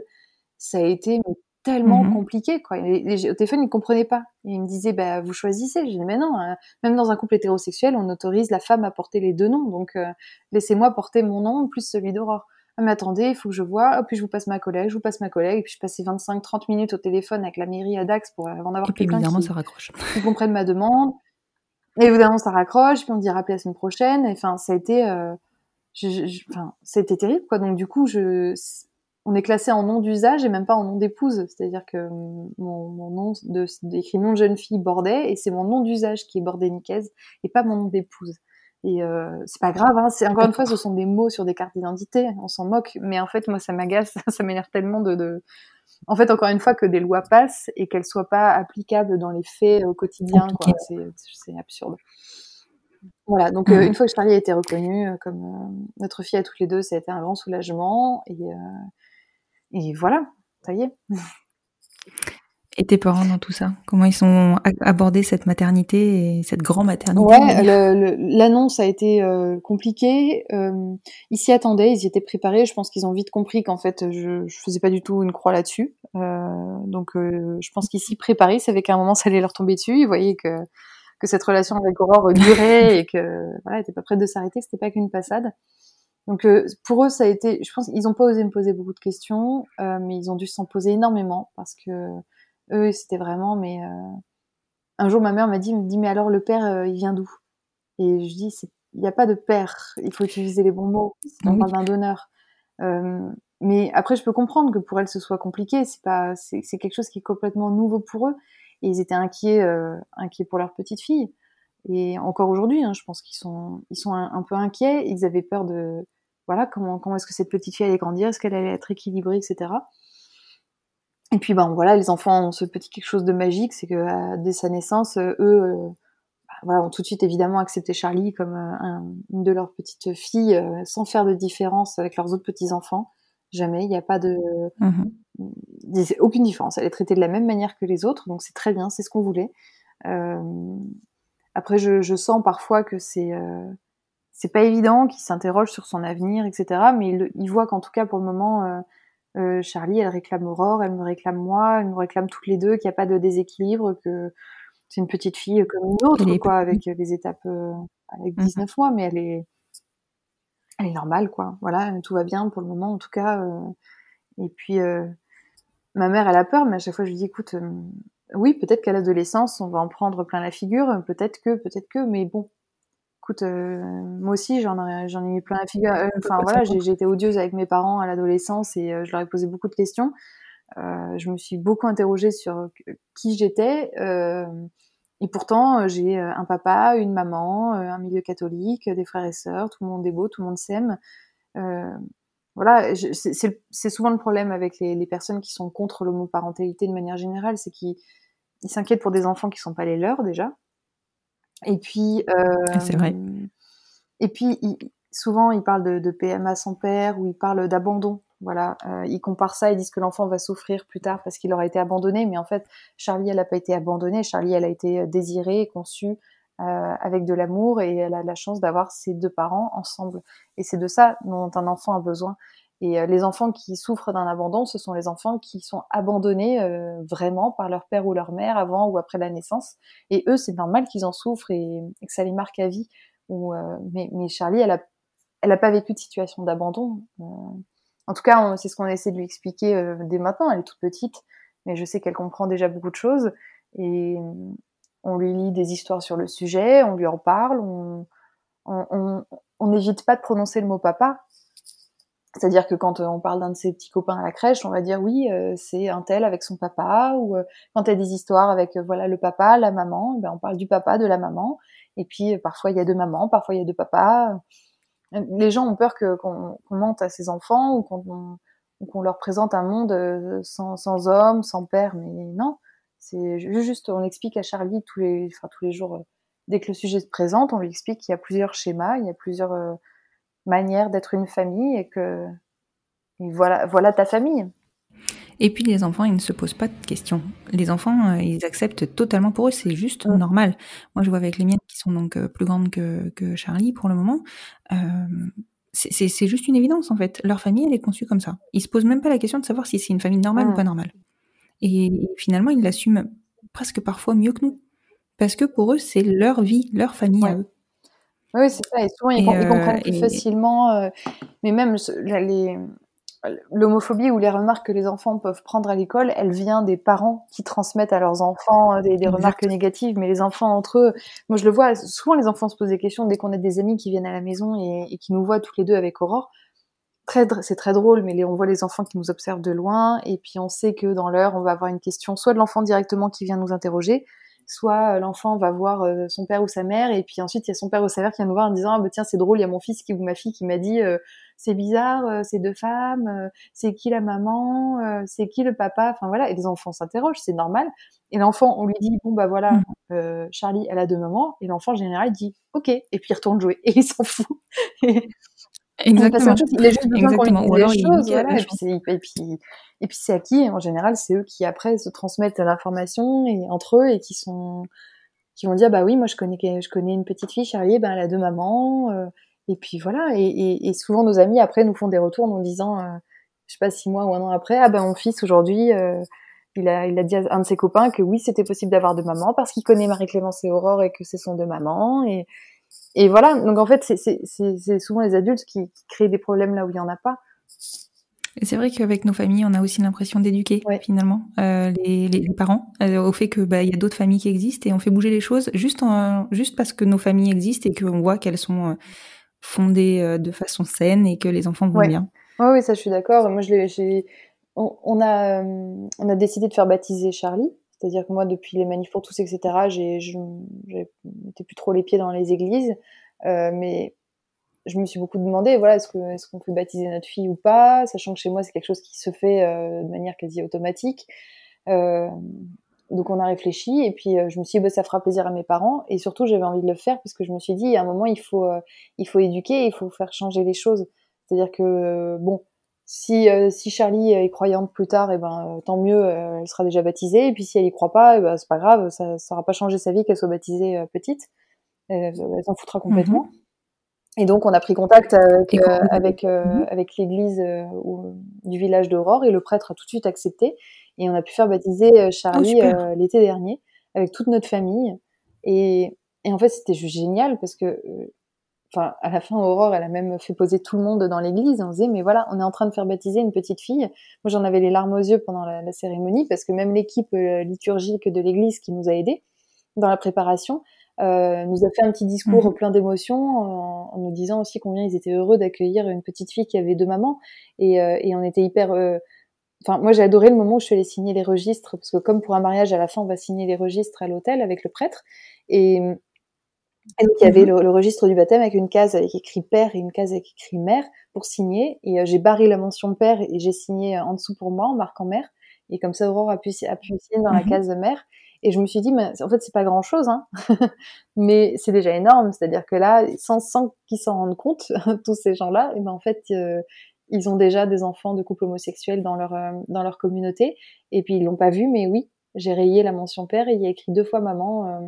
Ça a été tellement mmh compliqué quoi. au téléphone, ils comprenaient pas. Et ils me disaient bah vous choisissez. J'ai dit mais non, hein. même dans un couple hétérosexuel, on autorise la femme à porter les deux noms. Donc euh, laissez-moi porter mon nom plus celui d'Aurore. Ah, mais attendez, il faut que je vois. Ah, puis je vous passe ma collègue, je vous passe ma collègue. Et puis je passais 25-30 minutes au téléphone avec la mairie à Dax pour avant d'avoir quelqu'un qui, ça raccroche. qui comprenne ma demande. Et évidemment, ça raccroche. Puis on dit rappeler la semaine prochaine. enfin, ça a été, euh, enfin, ça a été terrible quoi. Donc du coup, je on est classé en nom d'usage et même pas en nom d'épouse. C'est-à-dire que mon, nom de, écrit nom de jeune fille Bordet et c'est mon nom d'usage qui est Bordet Nicaise et pas mon nom d'épouse. Et euh, c'est pas grave, hein, c'est encore une fois, ce sont des mots sur des cartes d'identité, on s'en moque, mais en fait, moi, ça m'agace, ça m'énerve tellement de, En fait, encore une fois, que des lois passent et qu'elles soient pas applicables dans les faits au quotidien, quoi. C'est absurde. Voilà, donc euh, une fois que Charlie a été reconnue euh, comme notre fille à toutes les deux, ça a été un grand soulagement. Et, et voilà, ça y est. Et parents dans tout ça? Comment ils ont abordé cette maternité et cette grande maternité Ouais, l'annonce a été euh, compliquée. Euh, ils s'y attendaient, ils y étaient préparés. Je pense qu'ils ont vite compris qu'en fait, je, je faisais pas du tout une croix là-dessus. Euh, donc, euh, je pense qu'ils s'y préparaient. Ils savaient qu'à un moment, ça allait leur tomber dessus. Ils voyaient que que cette relation avec Aurore durait et que voilà, était pas prête de s'arrêter. C'était pas qu'une passade. Donc pour eux, ça a été, je pense, ils n'ont pas osé me poser beaucoup de questions, mais ils ont dû s'en poser énormément parce que eux, c'était vraiment. Mais euh, un jour, ma mère m'a dit, me dit, mais alors le père, il vient d'où? Et je dis, il n'y a pas de père. Il faut utiliser les bons mots. On parle d'un donneur. mais après, je peux comprendre que pour elles, ce soit compliqué. C'est pas, c'est quelque chose qui est complètement nouveau pour eux. Et ils étaient inquiets, inquiets pour leur petite fille. Et encore aujourd'hui, hein, je pense qu'ils sont, ils sont un, peu inquiets. Ils avaient peur de, voilà, comment, comment est-ce que cette petite fille allait grandir, est-ce qu'elle allait être équilibrée, etc. Et puis, ben voilà, les enfants ont ce petit quelque chose de magique, c'est que euh, dès sa naissance, euh, eux, euh, bah, voilà, ont tout de suite évidemment accepté Charlie comme une de leurs petites filles, sans faire de différence avec leurs autres petits enfants. Jamais, il n'y a pas de, mmh aucune différence. Elle est traitée de la même manière que les autres, donc c'est très bien, c'est ce qu'on voulait. après, je, je, sens parfois que c'est c'est pas évident, qu'il s'interroge sur son avenir, etc. Mais il, il voit qu'en tout cas pour le moment, euh, euh, Charlie, elle réclame Aurore, elle me réclame moi, elle me réclame toutes les deux, qu'il n'y a pas de déséquilibre, que c'est une petite fille comme une autre, quoi, avec les étapes, euh, avec 19 mhm. mois, mais elle est, elle est normale, quoi. Voilà, tout va bien pour le moment, en tout cas. et puis, ma mère, elle a peur, mais à chaque fois, je lui dis, écoute, oui, peut-être qu'à l'adolescence, on va en prendre plein la figure, peut-être que, peut-être que, mais bon, écoute, euh, moi aussi, j'en ai, eu plein la figure. Euh, enfin voilà, j'ai, été odieuse avec mes parents à l'adolescence et euh, je leur ai posé beaucoup de questions. je me suis beaucoup interrogée sur qui j'étais. et pourtant, j'ai un papa, une maman, un milieu catholique, des frères et sœurs, tout le monde est beau, tout le monde s'aime. voilà, c'est, souvent le problème avec les, les, personnes qui sont contre l'homoparentalité de manière générale, c'est qu'ils s'inquiètent pour des enfants qui sont pas les leurs déjà Et puis, c'est vrai. Et puis, souvent, il parle de, de, PMA sans père ou il parle d'abandon. Voilà, euh, ils comparent ça, ils disent que l'enfant va souffrir plus tard parce qu'il aura été abandonné, mais en fait, Charlie, elle n'a pas été abandonnée. Charlie, elle a été désirée, conçue euh, avec de l'amour et elle a la chance d'avoir ses deux parents ensemble. Et c'est de ça dont un enfant a besoin. Et euh, les enfants qui souffrent d'un abandon, ce sont les enfants qui sont abandonnés euh, vraiment par leur père ou leur mère avant ou après la naissance. Et eux, c'est normal qu'ils en souffrent et, que ça les marque à vie. Ou, euh, mais, mais, Charlie, elle a, elle a pas vécu de situation d'abandon. en tout cas, c'est ce qu'on essaie de lui expliquer dès maintenant. Elle est toute petite, mais je sais qu'elle comprend déjà beaucoup de choses. Et on lui lit des histoires sur le sujet, on lui en parle, on n'hésite pas de prononcer le mot papa c'est-à-dire que quand euh, on parle d'un de ses petits copains à la crèche, on va dire oui, euh, c'est un tel avec son papa, ou euh, quand il y a des histoires avec voilà le papa, la maman, ben on parle du papa, de la maman, et puis parfois il y a deux mamans, parfois il y a deux papas. Les gens ont peur que qu'on mente à ses enfants ou qu'on leur présente un monde sans, sans homme, sans père, mais non, c'est juste on explique à Charlie tous les, enfin, tous les jours, dès que le sujet se présente, on lui explique qu'il y a plusieurs schémas, il y a plusieurs manière d'être une famille et que voilà, voilà ta famille. Et puis les enfants, ils ne se posent pas de questions. Les enfants, euh, ils acceptent totalement pour eux, c'est juste mm. normal. Moi, je vois avec les miennes qui sont donc euh, plus grandes que, que Charlie pour le moment. Euh, c'est juste une évidence en fait. Leur famille, elle est conçue comme ça. Ils se posent même pas la question de savoir si c'est une famille normale ou mm. pas normale. Et finalement, ils l'assument presque parfois mieux que nous. Parce que pour eux, c'est leur vie, leur famille à eux. Oui, c'est ça. Et souvent, ils, comprennent euh, plus facilement. Euh, mais même les, l'homophobie ou les remarques que les enfants peuvent prendre à l'école, elle vient des parents qui transmettent à leurs enfants euh, des, remarques négatives. Mais les enfants entre eux, moi je le vois, souvent les enfants se posent des questions dès qu'on a des amis qui viennent à la maison et, qui nous voient tous les deux avec Aurore. Très, c'est très drôle, mais on voit les enfants qui nous observent de loin, et puis on sait que dans l'heure, on va avoir une question, soit de l'enfant directement qui vient nous interroger, soit euh, l'enfant va voir euh, son père ou sa mère et puis ensuite il y a son père ou sa mère qui vient nous voir en disant ah bah tiens c'est drôle il y a mon fils qui ou ma fille qui m'a dit euh, c'est bizarre c'est deux femmes c'est qui la maman c'est qui le papa enfin voilà. Et les enfants s'interrogent c'est normal. Et l'enfant on lui dit bon bah voilà mmh. Charlie elle a deux mamans. Et l'enfant en général dit ok. Et puis il retourne jouer. Et il s'en fout Exactement. il a juste besoin qu'on lui dise des choses, voilà, et puis, et puis, c'est à qui En général, c'est eux qui après se transmettent l'information et entre eux et qui sont qui vont dire bah oui, moi je connais je connais une petite fille Charlie, ben elle a deux mamans. Euh, et puis voilà. Et, et, et, souvent nos amis après nous font des retours en nous disant, euh, je sais pas six mois ou un an après, ah ben mon fils aujourd'hui. Euh, il a, il a dit à un de ses copains que oui, c'était possible d'avoir deux mamans parce qu'il connaît Marie-Clémence et Aurore et que ce sont deux mamans. Et, et voilà. Donc en fait, c'est souvent les adultes qui, qui créent des problèmes là où il y en a pas. C'est vrai qu'avec nos familles, on a aussi l'impression d'éduquer finalement euh, les, les, parents euh, au fait que bah, il y a d'autres familles qui existent et on fait bouger les choses juste en, juste parce que nos familles existent et qu'on voit qu'elles sont euh, fondées de façon saine et que les enfants vont bien. Oui, oui, ça je suis d'accord. Moi, je j'ai, on, on, a, on a décidé de faire baptiser Charlie. C'est-à-dire que moi, depuis les manifs pour tous, etc., j'ai, je, n'étais plus trop les pieds dans les églises. Euh, mais je me suis beaucoup demandé, voilà, est-ce est-ce qu'on peut baptiser notre fille ou pas, sachant que chez moi c'est quelque chose qui se fait euh, de manière quasi automatique. Euh, donc on a réfléchi et puis je me suis dit bah, ça fera plaisir à mes parents et surtout j'avais envie de le faire parce que je me suis dit à un moment il faut il faut éduquer, il faut faire changer les choses. C'est-à-dire que bon si si Charlie est croyante plus tard et eh ben tant mieux elle sera déjà baptisée et puis si elle y croit pas et eh ben c'est pas grave ça ça aura pas changé sa vie qu'elle soit baptisée petite elle, s'en foutra complètement. Mhm. Et donc, on a pris contact avec, euh, avec, euh, mhm. avec l'église euh, du village d'Aurore et le prêtre a tout de suite accepté. Et on a pu faire baptiser Charlie oh, l'été dernier avec toute notre famille. Et, et en fait, c'était juste génial parce que, enfin, à la fin, Aurore, elle a même fait poser tout le monde dans l'église. On disait, mais voilà, on est en train de faire baptiser une petite fille. Moi, j'en avais les larmes aux yeux pendant la, la cérémonie parce que même l'équipe liturgique de l'église qui nous a aidés dans la préparation, euh, nous a fait un petit discours mmh. plein d'émotions en, nous disant aussi combien ils étaient heureux d'accueillir une petite fille qui avait deux mamans et, euh, et on était hyper euh, enfin moi j'ai adoré le moment où je suis allée signer les registres parce que comme pour un mariage à la fin on va signer les registres à l'hôtel avec le prêtre et, et donc il y avait mmh. le, registre du baptême avec une case avec écrit père et une case avec écrit mère pour signer et j'ai barré la mention père et j'ai signé en dessous pour moi en marquant mère et comme ça Aurore a pu, a pu signer dans la mmh. case de mère Et je me suis dit, mais en fait, c'est pas grand chose, hein. mais c'est déjà énorme. C'est-à-dire que là, sans, sans qu'ils s'en rendent compte, tous ces gens-là, et ben en fait, euh, ils ont déjà des enfants de couples homosexuels dans leur euh, dans leur communauté. Et puis ils l'ont pas vu, mais oui, j'ai rayé la mention père et il y a écrit deux fois maman euh,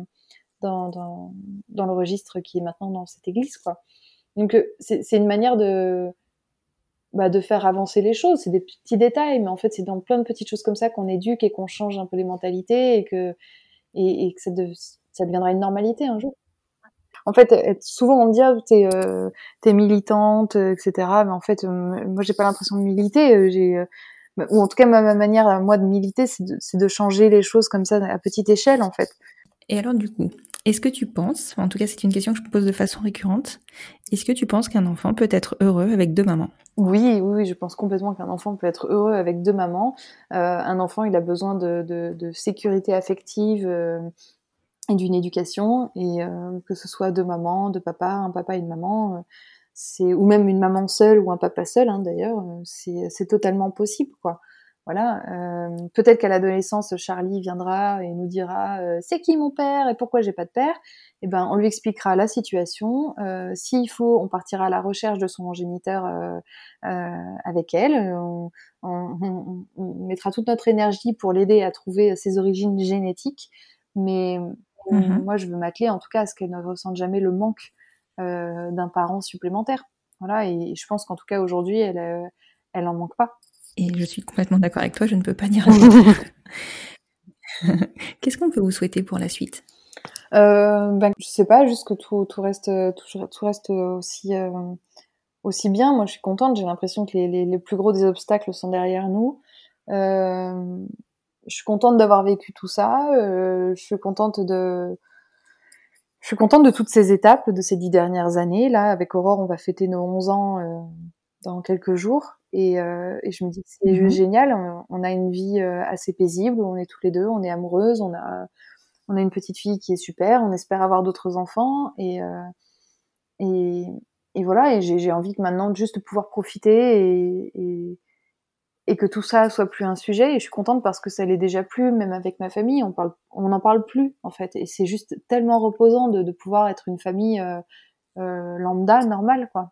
dans, dans le registre qui est maintenant dans cette église, quoi. Donc c'est une manière de bah, de faire avancer les choses. C'est des petits détails, mais en fait, c'est dans plein de petites choses comme ça qu'on éduque et qu'on change un peu les mentalités et que, et, que ça, de, ça deviendra une normalité un jour. En fait, souvent on me dit ah, t'es euh, militante, etc. Mais en fait, euh, moi j'ai pas l'impression de militer. Euh, j'ai ou en tout cas ma, ma manière moi de militer, c'est de, de changer les choses comme ça à petite échelle en fait. Et alors du coup, est-ce que tu penses, en tout cas c'est une question que je pose de façon récurrente, est-ce que tu penses qu'un enfant peut être heureux avec deux mamans? Oui, oui, je pense complètement qu'un enfant peut être heureux avec deux mamans. Euh, un enfant, il a besoin de, sécurité affective euh, et d'une éducation, et euh, que ce soit deux mamans, deux papas, un papa et une maman, ou même une maman seule ou un papa seul, hein, d'ailleurs, c'est totalement possible, quoi. Voilà. Euh, Peut-être qu'à l'adolescence, Charlie viendra et nous dira euh, c'est qui mon père et pourquoi j'ai pas de père? Eh ben, on lui expliquera la situation. Euh, S'il faut, on partira à la recherche de son géniteur euh, euh, avec elle. On, on, on, mettra toute notre énergie pour l'aider à trouver ses origines génétiques. Mais mm-hmm. moi, je veux m'atteler en tout cas à ce qu'elle ne ressente jamais le manque d'un parent supplémentaire. Voilà. Et je pense qu'en tout cas aujourd'hui, elle, elle en manque pas. Et je suis complètement d'accord avec toi, je ne peux pas dire Qu'est-ce qu'on peut vous souhaiter pour la suite? Euh, ben, Je sais pas, juste que tout, tout, reste, tout, tout reste aussi, euh, aussi bien. Moi, je suis contente. J'ai l'impression que les, les, les, plus gros des obstacles sont derrière nous. Euh, je suis contente d'avoir vécu tout ça. Euh, je suis contente de... Je suis contente de toutes ces étapes de ces dix dernières années. Là, avec Aurore, on va fêter nos 11 ans euh, dans quelques jours. Et, euh, et je me dis c'est mmh génial. On, a une vie euh, assez paisible. On est tous les deux. On est amoureuses. On a on a une petite fille qui est super. On espère avoir d'autres enfants. Et euh, et, et voilà. Et j'ai envie que maintenant juste de pouvoir profiter et, et, que tout ça soit plus un sujet. Et je suis contente parce que ça l'est déjà plus. Même avec ma famille, on parle on n'en parle plus en fait. Et c'est juste tellement reposant de, de pouvoir être une famille euh lambda normale quoi.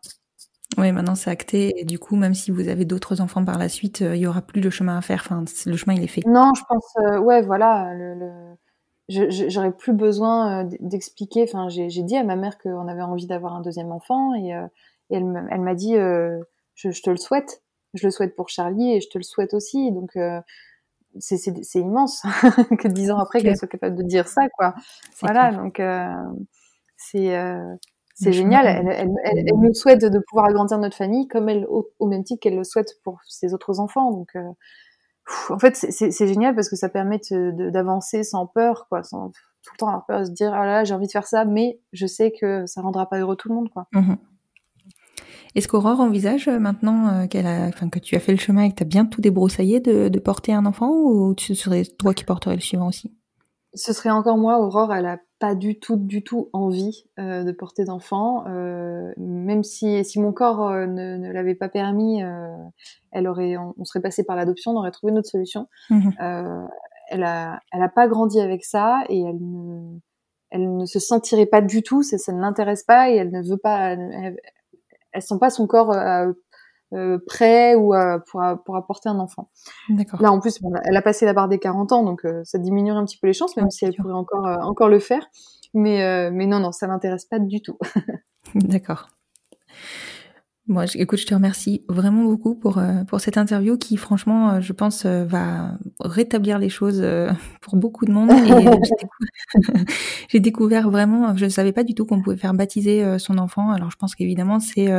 Oui, maintenant c'est acté et du coup, même si vous avez d'autres enfants par la suite, euh, il y aura plus de chemin à faire. Enfin, le chemin il est fait. Non, je pense, euh, ouais, voilà, le, le... j'aurais plus besoin euh, d'expliquer. Enfin, j'ai dit à ma mère qu'on avait envie d'avoir un deuxième enfant et, euh, et elle, m'a dit, je, je, te le souhaite. Je le souhaite pour Charlie et je te le souhaite aussi. Donc c'est immense que dix ans après qu'elle soit capable de dire ça, quoi. Voilà, donc c'est c'est génial. Elle, elle, elle, elle, nous souhaite de pouvoir agrandir notre famille comme elle, au, au même titre qu'elle le souhaite pour ses autres enfants. Donc, euh, en fait, c'est génial parce que ça permet d'avancer sans peur, quoi, sans tout le temps avoir peur de se dire ah là, là j'ai envie de faire ça, mais je sais que ça rendra pas heureux tout le monde, quoi. Mmh Est-ce qu'Aurore envisage euh, maintenant euh, qu'elle a, enfin que tu as fait le chemin et que tu as bien tout débroussaillé de, de porter un enfant ou ce serait toi qui porterais le suivant aussi? Ce serait encore moi, Aurore, elle a pas du tout, du tout envie euh, de porter d'enfant. Euh, même si, si mon corps euh, ne, ne l'avait pas permis, euh, elle aurait, on, on, serait passé par l'adoption, on aurait trouvé une autre solution. Mmh. elle a, elle a pas grandi avec ça et elle ne, elle ne se sentirait pas du tout. Ça, ça ne l'intéresse pas et elle ne veut pas. Elle, elle sent pas son corps euh, prêt ou euh, pour, pour apporter un enfant. Là, en plus, bon, elle a passé la barre des 40 ans, donc euh, ça diminuerait un petit peu les chances, même ouais, si elle sûr. pourrait encore, encore le faire. Mais, mais non, non, ça m'intéresse pas du tout. D'accord. Moi, écoute, je te remercie vraiment beaucoup pour euh, pour cette interview qui, franchement, euh, je pense, euh, va rétablir les choses pour beaucoup de monde. J'ai découvert, vraiment, je ne savais pas du tout qu'on pouvait faire baptiser son enfant. Alors, je pense qu'évidemment, c'est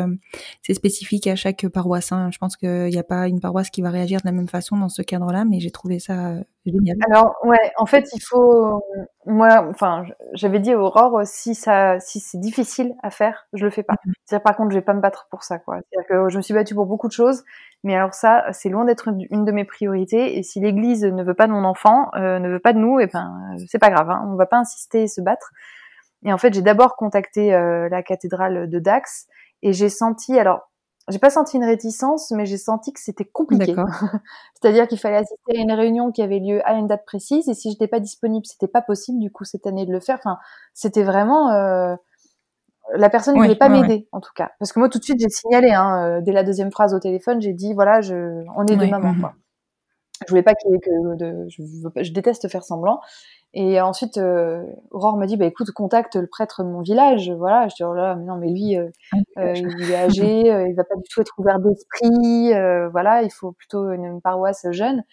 c'est spécifique à chaque paroisse. Hein. Je pense qu'il n'y a pas une paroisse qui va réagir de la même façon dans ce cadre-là, mais j'ai trouvé ça génial. Alors, ouais, en fait, il faut, moi, enfin, j'avais dit à Aurore, si ça, si c'est difficile à faire, je le fais pas. Mmh. C'est-à-dire, par contre, je vais pas me battre pour ça quoi. C'est-à-dire que je me suis battue pour beaucoup de choses, mais alors ça, c'est loin d'être une de mes priorités. Et si l'Église ne veut pas de mon enfant, euh, ne veut pas de nous, et eh ben c'est pas grave, hein, on va pas insister et se battre. Et en fait, j'ai d'abord contacté euh, la cathédrale de Dax et j'ai senti, alors j'ai pas senti une réticence, mais j'ai senti que c'était compliqué. C'est-à-dire qu'il fallait assister à une réunion qui avait lieu à une date précise, et si j'étais pas disponible, c'était pas possible du coup cette année de le faire. Enfin, c'était vraiment euh, la personne ne voulait pas m'aider en tout cas, parce que moi tout de suite j'ai signalé hein, euh, dès la deuxième phrase au téléphone, j'ai dit voilà, je, on est deux mamans. Mhm. Quoi. Je voulais pas qu'il y ait que de, je, je, déteste faire semblant. Et ensuite, euh, Aurore m'a dit, bah écoute, contacte le prêtre de mon village. Voilà, je dis, oh là, mais non, mais lui, euh, euh il est âgé, euh, il va pas du tout être ouvert d'esprit. Euh, voilà, il faut plutôt une, paroisse jeune.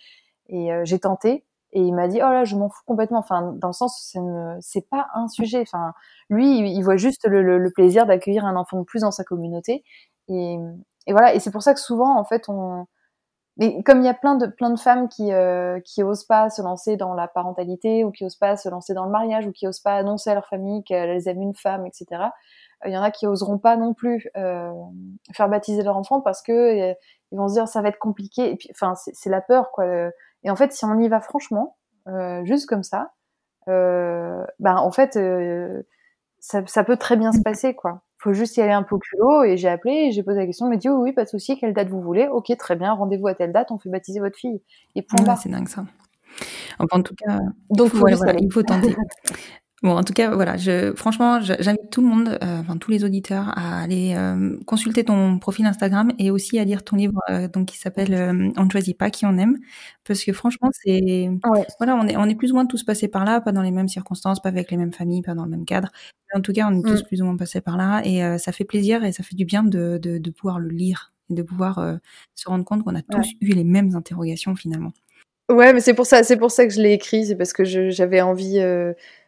Et j'ai tenté. Et il m'a dit, oh là, je m'en fous complètement. Enfin, dans le sens, c'est pas un sujet. Enfin, lui, il, voit juste le, le, le plaisir d'accueillir un enfant de plus dans sa communauté. Et, et voilà. Et c'est pour ça que souvent, en fait, on mais comme il y a plein de plein de femmes qui euh, qui osent pas se lancer dans la parentalité ou qui osent pas se lancer dans le mariage ou qui osent pas annoncer à leur famille qu'elles aiment une femme, etc. Euh, il y en a qui oseront pas non plus euh, faire baptiser leur enfant parce que euh, ils vont se dire ça va être compliqué. Et puis, enfin, c'est la peur quoi. Et en fait, si on y va franchement, juste comme ça, ben en fait, ça, ça peut très bien se passer quoi faut juste y aller un peu au culot et j'ai appelé et j'ai posé la question, il m'a dit oui, pas de souci, quelle date vous voulez? Ok, très bien, rendez-vous à telle date, on fait baptiser votre fille. Et point C'est dingue ça. en tout cas, donc voilà, il faut tenter. Bon, en tout cas, voilà, je, franchement, j'invite tout le monde, euh, enfin tous les auditeurs, à aller euh, consulter ton profil Instagram et aussi à lire ton livre, euh, donc qui s'appelle On ne choisit pas qui on aime, parce que franchement, c'est, voilà, on est, on est plus ou moins tous passés par là, pas dans les mêmes circonstances, pas avec les mêmes familles, pas dans le même cadre. en tout cas, on est tous mm. plus ou moins passés par là, et ça fait plaisir et ça fait du bien de, de, de pouvoir le lire et de pouvoir se rendre compte qu'on a tous eu les mêmes interrogations finalement. Ouais, mais c'est pour ça, c'est pour ça que je l'ai écrit, c'est parce que j'avais envie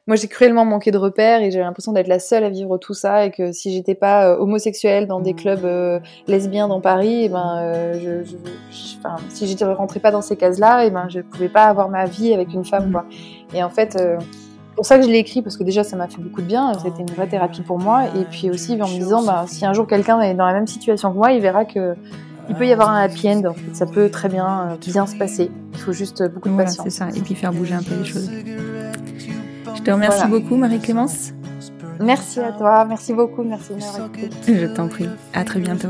moi j'ai cruellement manqué de repères et j'avais l'impression d'être la seule à vivre tout ça et que si j'étais pas euh, homosexuelle dans des mmh. clubs euh, lesbiens dans Paris, et eh ben euh, je, je, enfin, si j'étais rentrais pas dans ces cases-là, et eh ben je pouvais pas avoir ma vie avec une femme quoi. Et en fait pour ça que je l'ai écrit parce que déjà ça m'a fait beaucoup de bien, c'était une vraie thérapie pour moi et puis aussi en me disant bah, si un jour quelqu'un est dans la même situation que moi, il verra que il peut y avoir un happy end, en fait. ça peut très bien bien se passer. Il faut juste beaucoup de patience. C'est ça, et puis faire bouger un peu les choses. Je te remercie beaucoup, Marie-Clémence. Merci à toi, merci beaucoup, merci Je t'en prie, à très bientôt.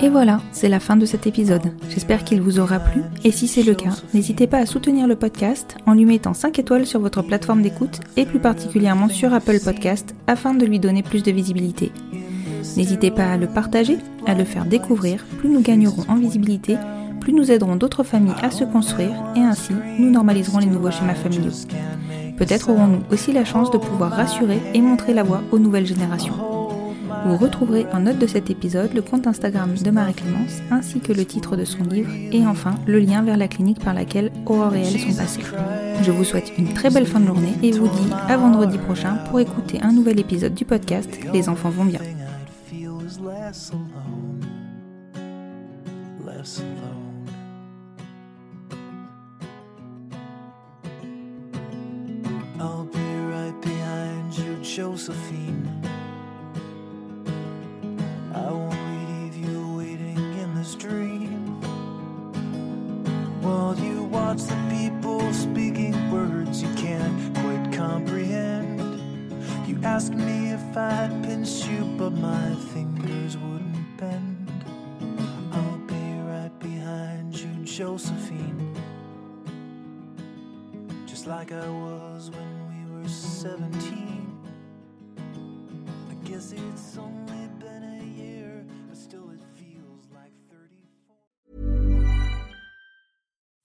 Et voilà, c'est la fin de cet épisode. J'espère qu'il vous aura plu, et si c'est le cas, n'hésitez pas à soutenir le podcast en lui mettant 5 étoiles sur votre plateforme d'écoute, et plus particulièrement sur Apple Podcast, afin de lui donner plus de visibilité. N'hésitez pas à le partager, à le faire découvrir, plus nous gagnerons en visibilité, plus nous aiderons d'autres familles à se construire et ainsi nous normaliserons les nouveaux schémas familiaux. Peut-être aurons-nous aussi la chance de pouvoir rassurer et montrer la voie aux nouvelles générations. Vous retrouverez en note de cet épisode le compte Instagram de Marie-Clémence ainsi que le titre de son livre et enfin le lien vers la clinique par laquelle Aurore et elle sont passées. Je vous souhaite une très belle fin de journée et vous dis à vendredi prochain pour écouter un nouvel épisode du podcast Les enfants vont bien. Josephine.